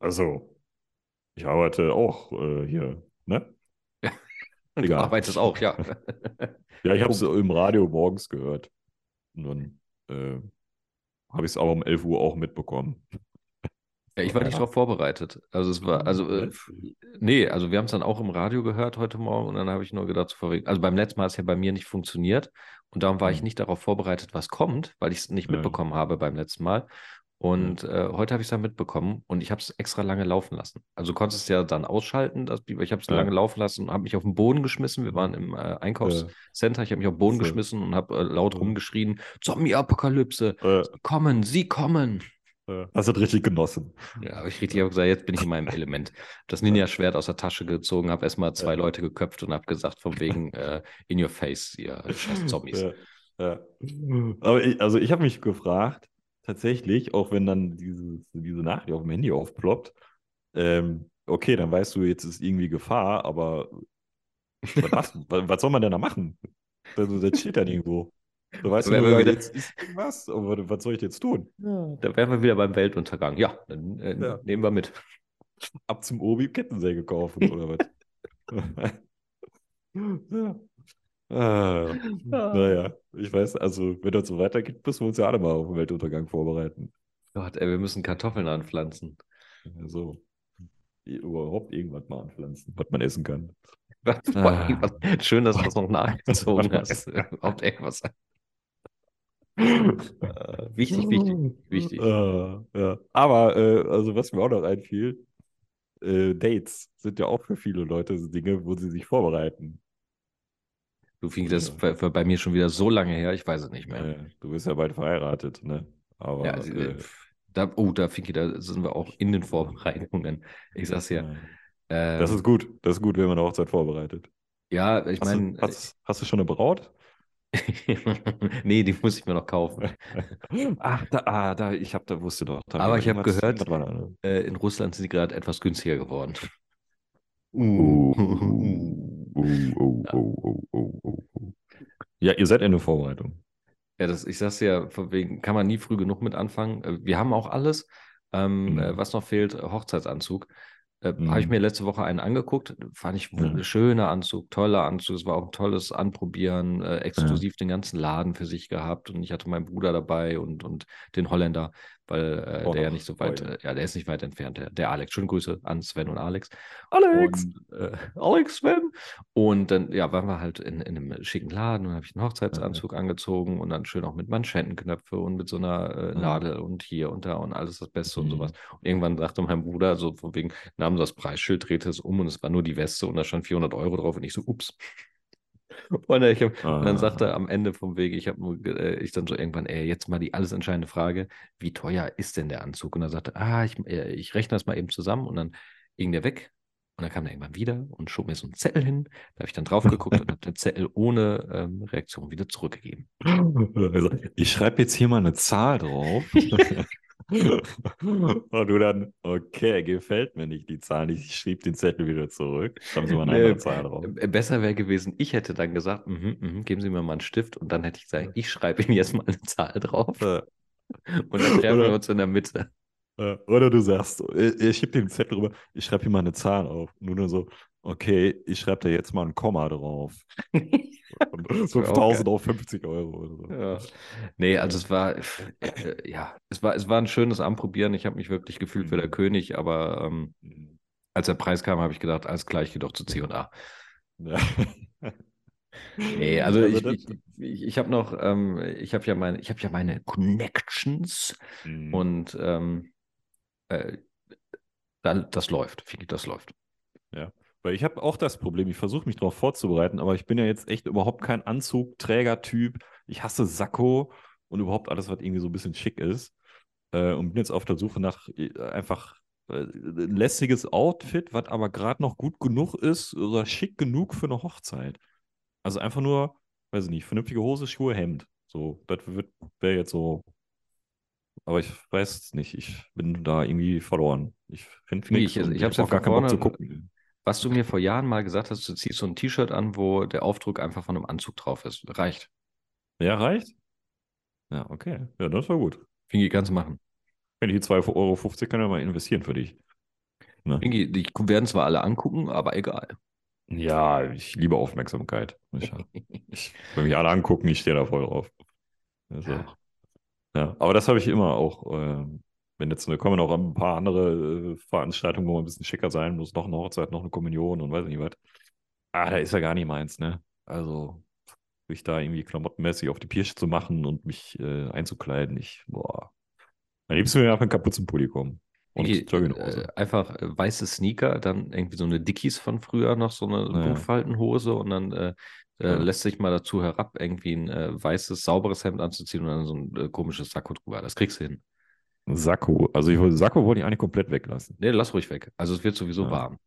Also, ich arbeite auch äh, hier, ne? Du Egal. arbeitest auch, ja. [laughs] Ja, ich habe es im Radio morgens gehört. Und dann äh, habe ich es aber um 11 Uhr auch mitbekommen. Ja, ich war nicht darauf vorbereitet. Also es war, also äh, nee, also wir haben es dann auch im Radio gehört heute Morgen und dann habe ich nur gedacht, also beim letzten Mal hat es ja bei mir nicht funktioniert und darum war ich Mhm. nicht darauf vorbereitet, was kommt, weil ich es nicht Ja. mitbekommen habe beim letzten Mal. Und äh, heute habe ich es dann mitbekommen und ich habe es extra lange laufen lassen. Also du konntest es ja dann ausschalten, das, ich habe es Ja. lange laufen lassen und habe mich auf den Boden geschmissen. Wir waren im äh, Einkaufscenter, ich habe mich auf den Boden So. geschmissen und habe äh, laut Ja. rumgeschrien, Zombie-Apokalypse, Äh, kommen, sie kommen. hast du das richtig genossen? Ja, aber ich richtig habe gesagt, jetzt bin ich in meinem Element. Hab Das [laughs] Ninja-Schwert aus der Tasche gezogen, habe erstmal zwei Ja. Leute geköpft und habe gesagt, von wegen [laughs] äh, in your face, ihr scheiß Zombies. Ja, ja. Aber ich, also ich habe mich gefragt, tatsächlich, auch wenn dann dieses, diese Nachricht auf dem Handy aufploppt, ähm, okay, dann weißt du, jetzt ist irgendwie Gefahr, aber was, was, was soll man denn da machen? Also, das steht dann irgendwo. Du weißt nur, ja, wieder- jetzt ist irgendwas, aber was soll ich jetzt tun? Da wären wir wieder beim Weltuntergang. Ja, dann äh, Ja. nehmen wir mit. Ab zum Obi Kettensäge kaufen oder was? [laughs] ja. Ah, naja, ich weiß, also wenn das so weitergeht, müssen wir uns ja alle mal auf den Weltuntergang vorbereiten. Gott, ey, wir müssen Kartoffeln anpflanzen. So. Überhaupt irgendwas mal anpflanzen, was man essen kann. [laughs] Was- Schön, dass du das noch nachgezogen [laughs] hast. Überhaupt irgendwas. Äh, wichtig, wichtig, wichtig. Äh, ja. Aber, äh, also was mir auch noch einfiel, äh, Dates sind ja auch für viele Leute so Dinge, wo sie sich vorbereiten. Du fing das für, für bei mir schon wieder so lange her, ich weiß es nicht mehr. Du bist ja bald verheiratet, ne? Aber Ja, also, äh, äh, da, oh, da, Finki, da sind wir auch in den Vorbereitungen. Ich sag's ja. äh, das Ähm, ist gut. Das ist gut, wenn man eine Hochzeit vorbereitet. ja, ich meine, hast, hast du schon eine Braut? [laughs] nee, die muss ich mir noch kaufen. [laughs] Ach, da, ah, da, ich hab, da wusste doch. Da Aber ich hab irgendwas- gehört-. Äh, in Russland sind sie gerade etwas günstiger geworden. Uh, [laughs] uh, uh, uh, uh, uh, uh, uh. Ja, ihr seid in der Vorbereitung. Ja, das, ich sag's ja, von wegen kann man nie früh genug mit anfangen. Äh, Wir haben auch alles. Ähm, Mhm. äh, was noch fehlt, äh, Hochzeitsanzug. Äh, Mhm. Habe ich mir letzte Woche einen angeguckt. Fand ich Ja. ein schöner Anzug, toller Anzug. Es war auch ein tolles Anprobieren, äh, exklusiv den ganzen Laden für sich gehabt. Und ich hatte meinen Bruder dabei und, und den Holländer, weil äh, Auch der ja nicht so weit, Oh ja. äh, ja, der ist nicht weit entfernt, der, der Alex. Schöne Grüße an Sven und Alex. Alex! Und, äh, [laughs] Alex, Sven. Und dann, ja, waren wir halt in, in einem schicken Laden und habe ich einen Hochzeitsanzug angezogen und dann schön auch mit Manschettenknöpfe und mit so einer äh, Mhm. Nadel und hier und da und alles das Beste und Mhm. sowas. Und irgendwann sagte mein Bruder so von wegen, nahm das Preisschild, drehte es um und es war nur die Weste und da stand 400 Euro drauf und ich so, ups. Und, ich hab, und dann Ah. sagte er am Ende vom Weg, ich habe nur, äh, ich dann so irgendwann, ey, jetzt mal die alles entscheidende Frage, wie teuer ist denn der Anzug? Und er sagte, ah, ich, äh, ich rechne das mal eben zusammen und dann ging der weg und dann kam er irgendwann wieder und schob mir so einen Zettel hin. Da habe ich dann drauf geguckt und habe den Zettel ohne ähm, Reaktion wieder zurückgegeben. [laughs] Ich schreibe jetzt hier mal eine Zahl drauf. [laughs] [laughs] Und du dann, okay, gefällt mir nicht die Zahl nicht. Ich schrieb den Zettel wieder zurück. Schreiben Sie mal eine andere Zahl drauf. äh, Besser wäre gewesen, ich hätte dann gesagt, mhm, mhm, geben Sie mir mal einen Stift und dann hätte ich gesagt, ich schreibe Ihnen jetzt mal eine Zahl drauf Äh, und dann treffen wir uns in der Mitte. äh, Oder du sagst, äh, ich schieb den Zettel rüber, ich schreibe hier mal eine Zahl auf. Nur so, okay, ich schreibe da jetzt mal ein Komma drauf. [laughs] Und [laughs] wär auch 5000 auf 50 Euro oder so. Ja. Nee, also es war, äh, ja, es war, es war ein schönes Anprobieren. Ich habe mich wirklich gefühlt wie der Mhm. König, aber ähm, Mhm. als der Preis kam, habe ich gedacht, alles klar, ich gehe doch zu C&A. Ja. [laughs] Nee, also, ich, das- ich, ich, ich habe noch, ähm, ich habe ja meine, ich habe ja meine Connections Mhm. und ähm, äh, das läuft, das läuft. Weil ich habe auch das Problem, ich versuche mich darauf vorzubereiten, aber ich bin ja jetzt echt überhaupt kein Anzugträger-Typ. Ich hasse Sakko und überhaupt alles, was irgendwie so ein bisschen schick ist. Äh, und bin jetzt auf der Suche nach äh, einfach äh, ein lässiges Outfit, was aber gerade noch gut genug ist oder schick genug für eine Hochzeit. Also einfach nur, weiß ich nicht, vernünftige Hose, Schuhe, Hemd. So, das wäre jetzt so. Aber ich weiß es nicht. Ich bin da irgendwie verloren. Ich finde Nee, ich- und ich hab's hab ja auch gar keinen Bock zu gucken. Was du mir vor Jahren mal gesagt hast, du ziehst so ein T-Shirt an, wo der Aufdruck einfach von einem Anzug drauf ist. Reicht. Ja, reicht? Ja, okay. Ja, das war gut. Fingi, kannst du machen. Wenn ich die 2,50 Euro kann ich mal investieren für dich. Ne? Fingi, die werden zwar alle angucken, aber egal. Ja, ich liebe Aufmerksamkeit. Ich, [laughs] ich, wenn mich alle angucken, ich stehe da voll drauf. Also, Ja. ja. aber das habe ich immer auch. Äh, wenn jetzt eine, kommen noch ein paar andere äh, Veranstaltungen, wo man ein bisschen schicker sein muss, noch eine Hochzeit, noch eine Kommunion und weiß nicht was. Ah, da ist ja gar nicht meins, ne? Also, sich da irgendwie klamottenmäßig auf die Pirsche zu machen und mich äh, einzukleiden, ich, boah. Am liebsten wäre einfach ein Kapuzenpulli kommen. Und Jogginghose. äh, einfach äh, weiße Sneaker, dann irgendwie so eine Dickies von früher, noch so eine Ja. Buchfaltenhose und dann äh, äh, Ja. lässt sich mal dazu herab, irgendwie ein weißes, sauberes Hemd anzuziehen und dann so ein komisches Sakko drüber. Das kriegst du hin. Sakko. Also, ich, wollte- Sakko wollte ich eigentlich komplett weglassen. Nee, lass ruhig weg. Also es wird sowieso Ja. warm.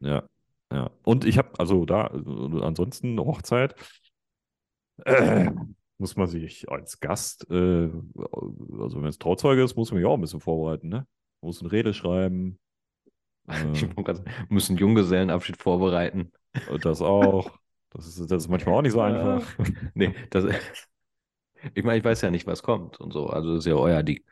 Ja, ja. Und ich habe, also da, äh, ansonsten eine Hochzeit, äh, muss man sich als Gast, äh, also wenn es Trauzeuge ist, muss man sich auch ein bisschen vorbereiten, ne? Muss eine Rede schreiben. [laughs] Äh, müssen Junggesellenabschied vorbereiten. das auch. Das ist, das ist manchmal auch nicht so einfach. Nee, das, [laughs] ich meine, ich weiß ja nicht, was kommt und so. Also das ist ja euer Ding.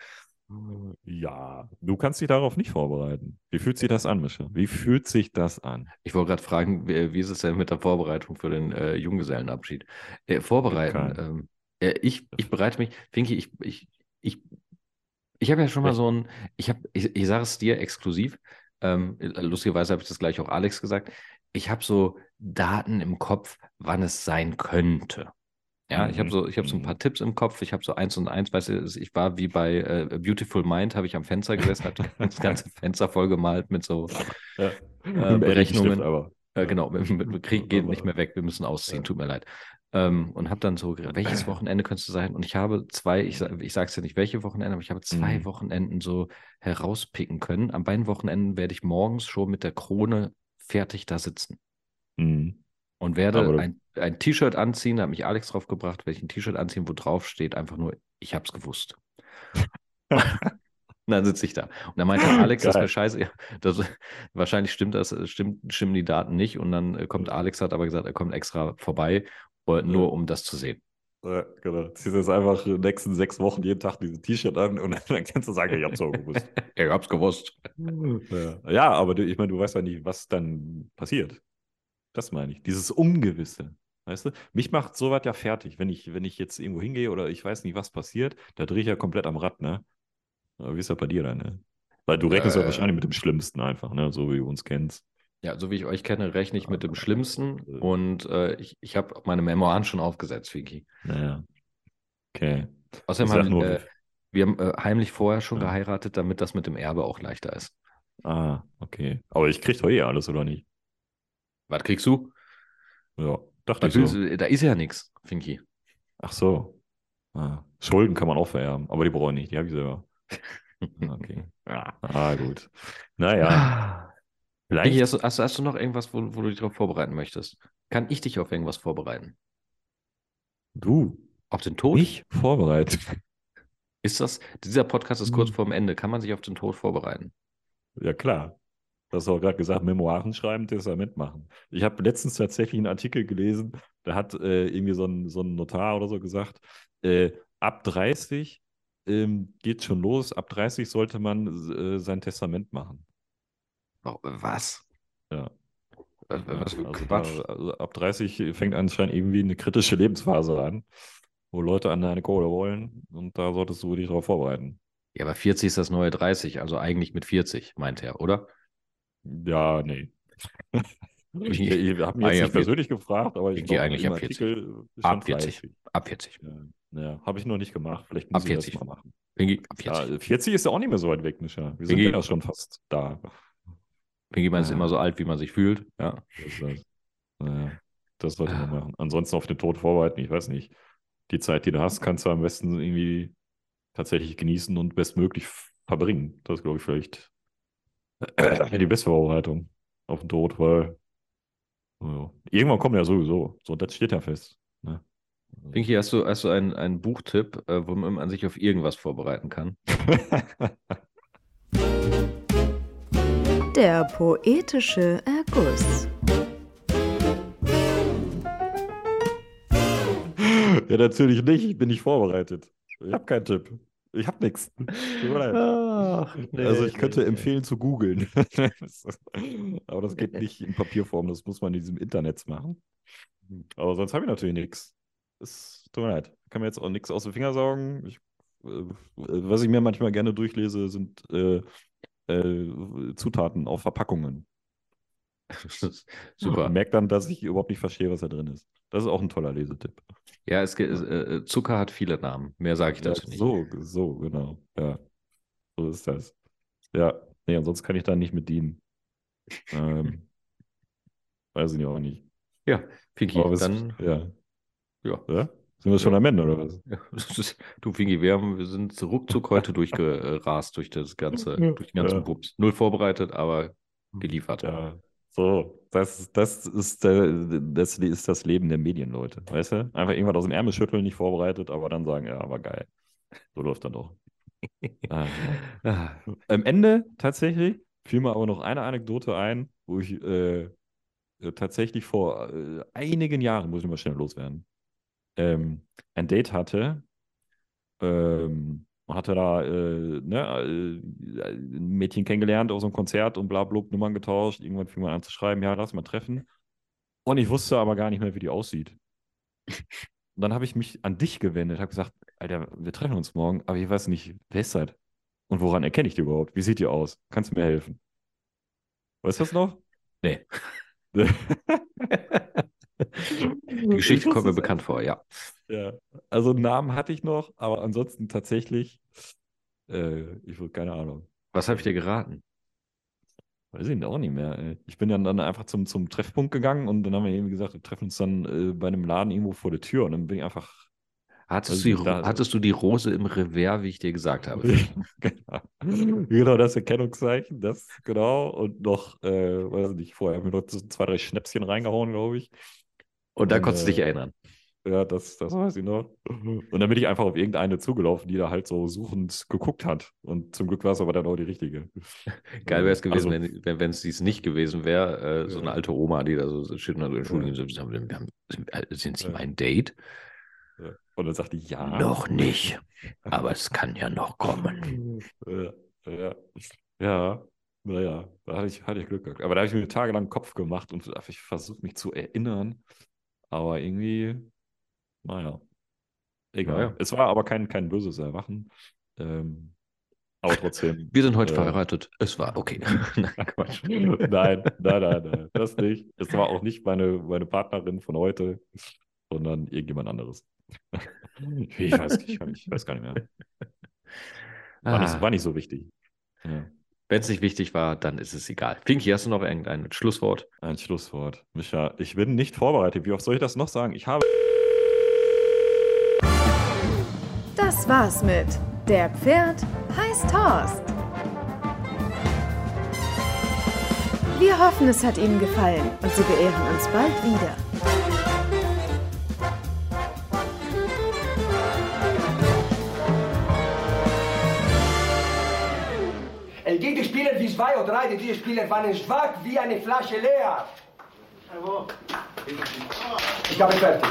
Ja, du kannst dich darauf nicht vorbereiten. Wie fühlt sich das an, Mischa? Wie fühlt sich das an? Ich wollte gerade fragen, wie, wie ist es denn mit der Vorbereitung für den äh, Junggesellenabschied? Äh, vorbereiten. Ähm, äh, ich, ich bereite mich, Finki, ich, ich, ich, ich habe ja schon mal so ein, ich habe, ich, ich sage es dir exklusiv, ähm, lustigerweise habe ich das gleich auch Alex gesagt, ich habe so Daten im Kopf, wann es sein könnte. Ja, ich habe Mhm, so, ich habe so ein mhm. paar Tipps im Kopf. Ich habe so eins und eins, weißt du, ich war wie bei äh, Beautiful Mind, habe ich am Fenster gesessen, habe [laughs] das ganze Fenster voll gemalt mit so Ja. äh, Berechnungen. aber. Äh, genau, mit, mit, Krieg geht Aber- nicht mehr weg, wir müssen ausziehen, Ja. tut mir leid. Ähm, und habe dann so, welches [clears throat] Wochenende könnte es sein? Und ich habe zwei, ich, ich sage es ja nicht, welche Wochenende, aber ich habe zwei Mhm. Wochenenden so herauspicken können. An beiden Wochenenden werde ich morgens schon mit der Krone fertig da sitzen Mhm. Und werde Aber ein, ein T-Shirt anziehen, da hat mich Alex drauf gebracht, werde ich ein T-Shirt anziehen, wo drauf steht einfach nur, ich habe es gewusst. [laughs] Und dann sitze ich da. Und dann meinte Alex, das Geil. wäre scheiße. Ja, Das, wahrscheinlich stimmt das, stimmt, stimmen die Daten nicht. Und dann äh, kommt Alex, hat aber gesagt, er kommt extra vorbei, nur um das zu sehen. Ja, genau. Ziehst jetzt einfach die nächsten sechs Wochen jeden Tag dieses T-Shirt an und dann kannst du sagen, ich hab's auch gewusst. [laughs] Ich hab's gewusst. ja. ja, aber du, ich meine, du weißt ja nicht, was dann passiert. Das meine ich. Dieses Ungewisse. Weißt du? Mich macht sowas ja fertig, wenn ich, wenn ich jetzt irgendwo hingehe oder ich weiß nicht, was passiert, da drehe ich ja komplett am Rad, ne? Aber wie ist das bei dir dann, ne? Weil du rechnest ja Äh. wahrscheinlich mit dem Schlimmsten einfach, ne? So wie du uns kennst. Ja, so wie ich euch kenne, rechne ich mit dem Schlimmsten. Äh. Und äh, ich, ich habe meine Memoiren schon aufgesetzt, Vicky. Naja. Okay. Außerdem haben nur, äh, wir haben, äh, heimlich vorher schon Ja. geheiratet, damit das mit dem Erbe auch leichter ist. ah, okay. Aber ich krieg doch eh alles, oder nicht? Was kriegst du? Ja, dachte ich so. du? Da ist ja nichts, Finky. Ach so. Ah. Schulden kann man auch vererben, aber die brauche ich nicht, die habe ich selber. [laughs] Okay. Ah, gut. Naja, Vicky, vielleicht. hast, du- hast, hast du noch irgendwas, wo, wo du dich darauf vorbereiten möchtest? Kann ich dich auf irgendwas vorbereiten? Du, Auf den Tod? nicht vorbereitet. Ist das, dieser Podcast ist kurz Hm. vorm Ende. Kann man sich auf den Tod vorbereiten? Ja, klar. Du hast auch gerade gesagt, Memoiren schreiben, Testament machen. Ich habe letztens tatsächlich einen Artikel gelesen, da hat äh, irgendwie so ein, so ein Notar oder so gesagt, äh, ab 30 ähm, geht schon los, ab 30 sollte man äh, sein Testament machen. Oh, Was? Ja. Was, was für also Quatsch. Da, also ab 30 fängt anscheinend irgendwie eine kritische Lebensphase an, wo Leute an deine Kohle wollen und da solltest du dich darauf vorbereiten. Ja, aber 40 ist das neue 30, also eigentlich mit 40, meint er, oder? Ja, nee. [laughs] Ich, Ich- habe mich jetzt nicht persönlich gefragt, aber ich ich gehe glaube, eigentlich ab 40. Artikel ist Ab schon 40. fleißig. Ab 40. Ja, ja habe ich noch nicht gemacht. Vielleicht Ab muss ich das 40. mal machen. Pinky, ab 40. Ja, 40 ist ja auch nicht mehr so weit weg, Mischa. Wir sind ja schon fast da. Pinky, man ist immer so alt, wie man sich fühlt. Ja. Das. Naja, das sollte man Ah. machen. Ansonsten auf den Tod vorbereiten, ich weiß nicht. Die Zeit, die du hast, kannst du am besten irgendwie tatsächlich genießen und bestmöglich verbringen. Das ist, glaube ich, vielleicht Die beste Vorbereitung auf den Tod, weil ja, irgendwann kommt ja sowieso. So, das steht ja fest. Ne? Pinky, hast du, hast du einen, einen Buchtipp, äh, wo man sich auf irgendwas vorbereiten kann? [laughs] Der poetische Erguss. ja, natürlich nicht. Ich bin nicht vorbereitet. Ich habe keinen Tipp. Ich habe nichts. Ach, nee, also ich könnte nee, empfehlen zu googeln. [laughs] Aber das geht nicht in Papierform, das muss man in diesem Internet machen. Aber sonst habe ich natürlich nichts. Es tut mir leid. Kann mir jetzt auch nichts aus den Finger saugen. Ich, äh, was ich mir manchmal gerne durchlese, sind äh, äh, Zutaten auf Verpackungen. [laughs] Super. Und merke dann, dass ich überhaupt nicht verstehe, was da drin ist. Das ist auch ein toller Lesetipp. Ja, es, ge- äh, Zucker hat viele Namen. Mehr sage ich Ja, dazu nicht. so, so, genau. Ja, so ist das. Ja, nee, ansonsten kann ich da nicht mit dienen. Ähm, [laughs] weiß ich auch nicht. Ja, Pinky, was- dann. ja. Ja. ja. Sind wir schon am Ende, oder was? Ja, [laughs] du, Fingi, wir, haben, wir sind ruckzuck heute durchgerast durch das [laughs] ganze, durch den ganzen Ja. Bums. Null vorbereitet, aber geliefert. Ja. So, das, das, ist, das ist das Leben der Medienleute, weißt du? Einfach irgendwas aus dem Ärmel schütteln, nicht vorbereitet, aber dann sagen, ja, war geil. So läuft dann doch. [laughs] ah. Ah, Am Ende tatsächlich fiel mir aber noch eine Anekdote ein, wo ich äh, tatsächlich vor äh, einigen Jahren, muss ich mal schnell loswerden, ähm, ein Date hatte ähm, und hatte da äh, ne, äh, ein Mädchen kennengelernt aus einem Konzert und bla blub, Nummern getauscht. Irgendwann fing man an zu schreiben, ja, lass mal treffen. Und ich wusste aber gar nicht mehr, wie die aussieht. Und dann habe ich mich an dich gewendet, habe gesagt, Alter, wir treffen uns morgen, aber ich weiß nicht, wer ist das? Und woran erkenne ich die überhaupt? Wie sieht die aus? Kannst du mir helfen? Weißt du das noch? nee. [laughs] [laughs] Die Geschichte kommt mir [laughs] bekannt vor, ja. Ja, also einen Namen hatte ich noch, aber ansonsten tatsächlich, äh, ich würde keine Ahnung. Was habe ich dir geraten? Weiß ich auch nicht mehr. ey. Ich bin dann, dann einfach zum, zum Treffpunkt gegangen und dann haben wir irgendwie gesagt, wir treffen uns dann äh, bei einem Laden irgendwo vor der Tür und dann bin ich einfach. Hattest, Also du die, da- hattest du die Rose im Revers, wie ich dir gesagt habe? [laughs] genau. genau, das Erkennungszeichen, das genau. Und noch, äh, weiß ich nicht, vorher haben wir noch so zwei, drei Schnäpschen reingehauen, glaube ich. Und da konntest du dich äh, erinnern. Ja, das, das weiß ich noch. Und dann bin ich einfach auf irgendeine zugelaufen, die da halt so suchend geguckt hat. Und zum Glück war es aber dann auch die richtige. [laughs] Geil wäre es gewesen, Also, wenn es dies nicht gewesen wäre. Äh, so Ja. eine alte Oma, die da so steht und Sie, haben- wir haben- sind, sind Sie Ja. mein Date? ja. Und dann sagte ich, ja. Noch [laughs] nicht. Aber es kann ja noch kommen. Ja, ja. Ja, naja, da hatte ich, hatte ich Glück gehabt. Aber da habe ich mir tagelang Kopf gemacht und ich versucht, mich zu erinnern. Aber irgendwie, naja, egal. Naja. Es war aber kein, kein böses Erwachen. Ähm, aber trotzdem. [laughs] Wir sind heute äh, verheiratet. Es war okay. [laughs] Nein, Quatsch. Nein, nein, nein, nein, das nicht. Es war auch nicht meine, meine Partnerin von heute, sondern irgendjemand anderes. Ich weiß, ich, ich weiß gar nicht mehr. War, nicht, Ah, war nicht so wichtig. Ja. Wenn es nicht wichtig war, dann ist es egal. Pinky, hast du noch irgendein Schlusswort? Ein Schlusswort. Micha, ich bin nicht vorbereitet. Wie oft soll ich das noch sagen? Ich habe. Das war's mit Der Pferd heißt Horst. Wir hoffen, es hat Ihnen gefallen und Sie beehren uns bald wieder. El Gegenspieler wie zwei oder drei dieser Spieler waren schwach wie eine Flasche leer. Ich habe fertig.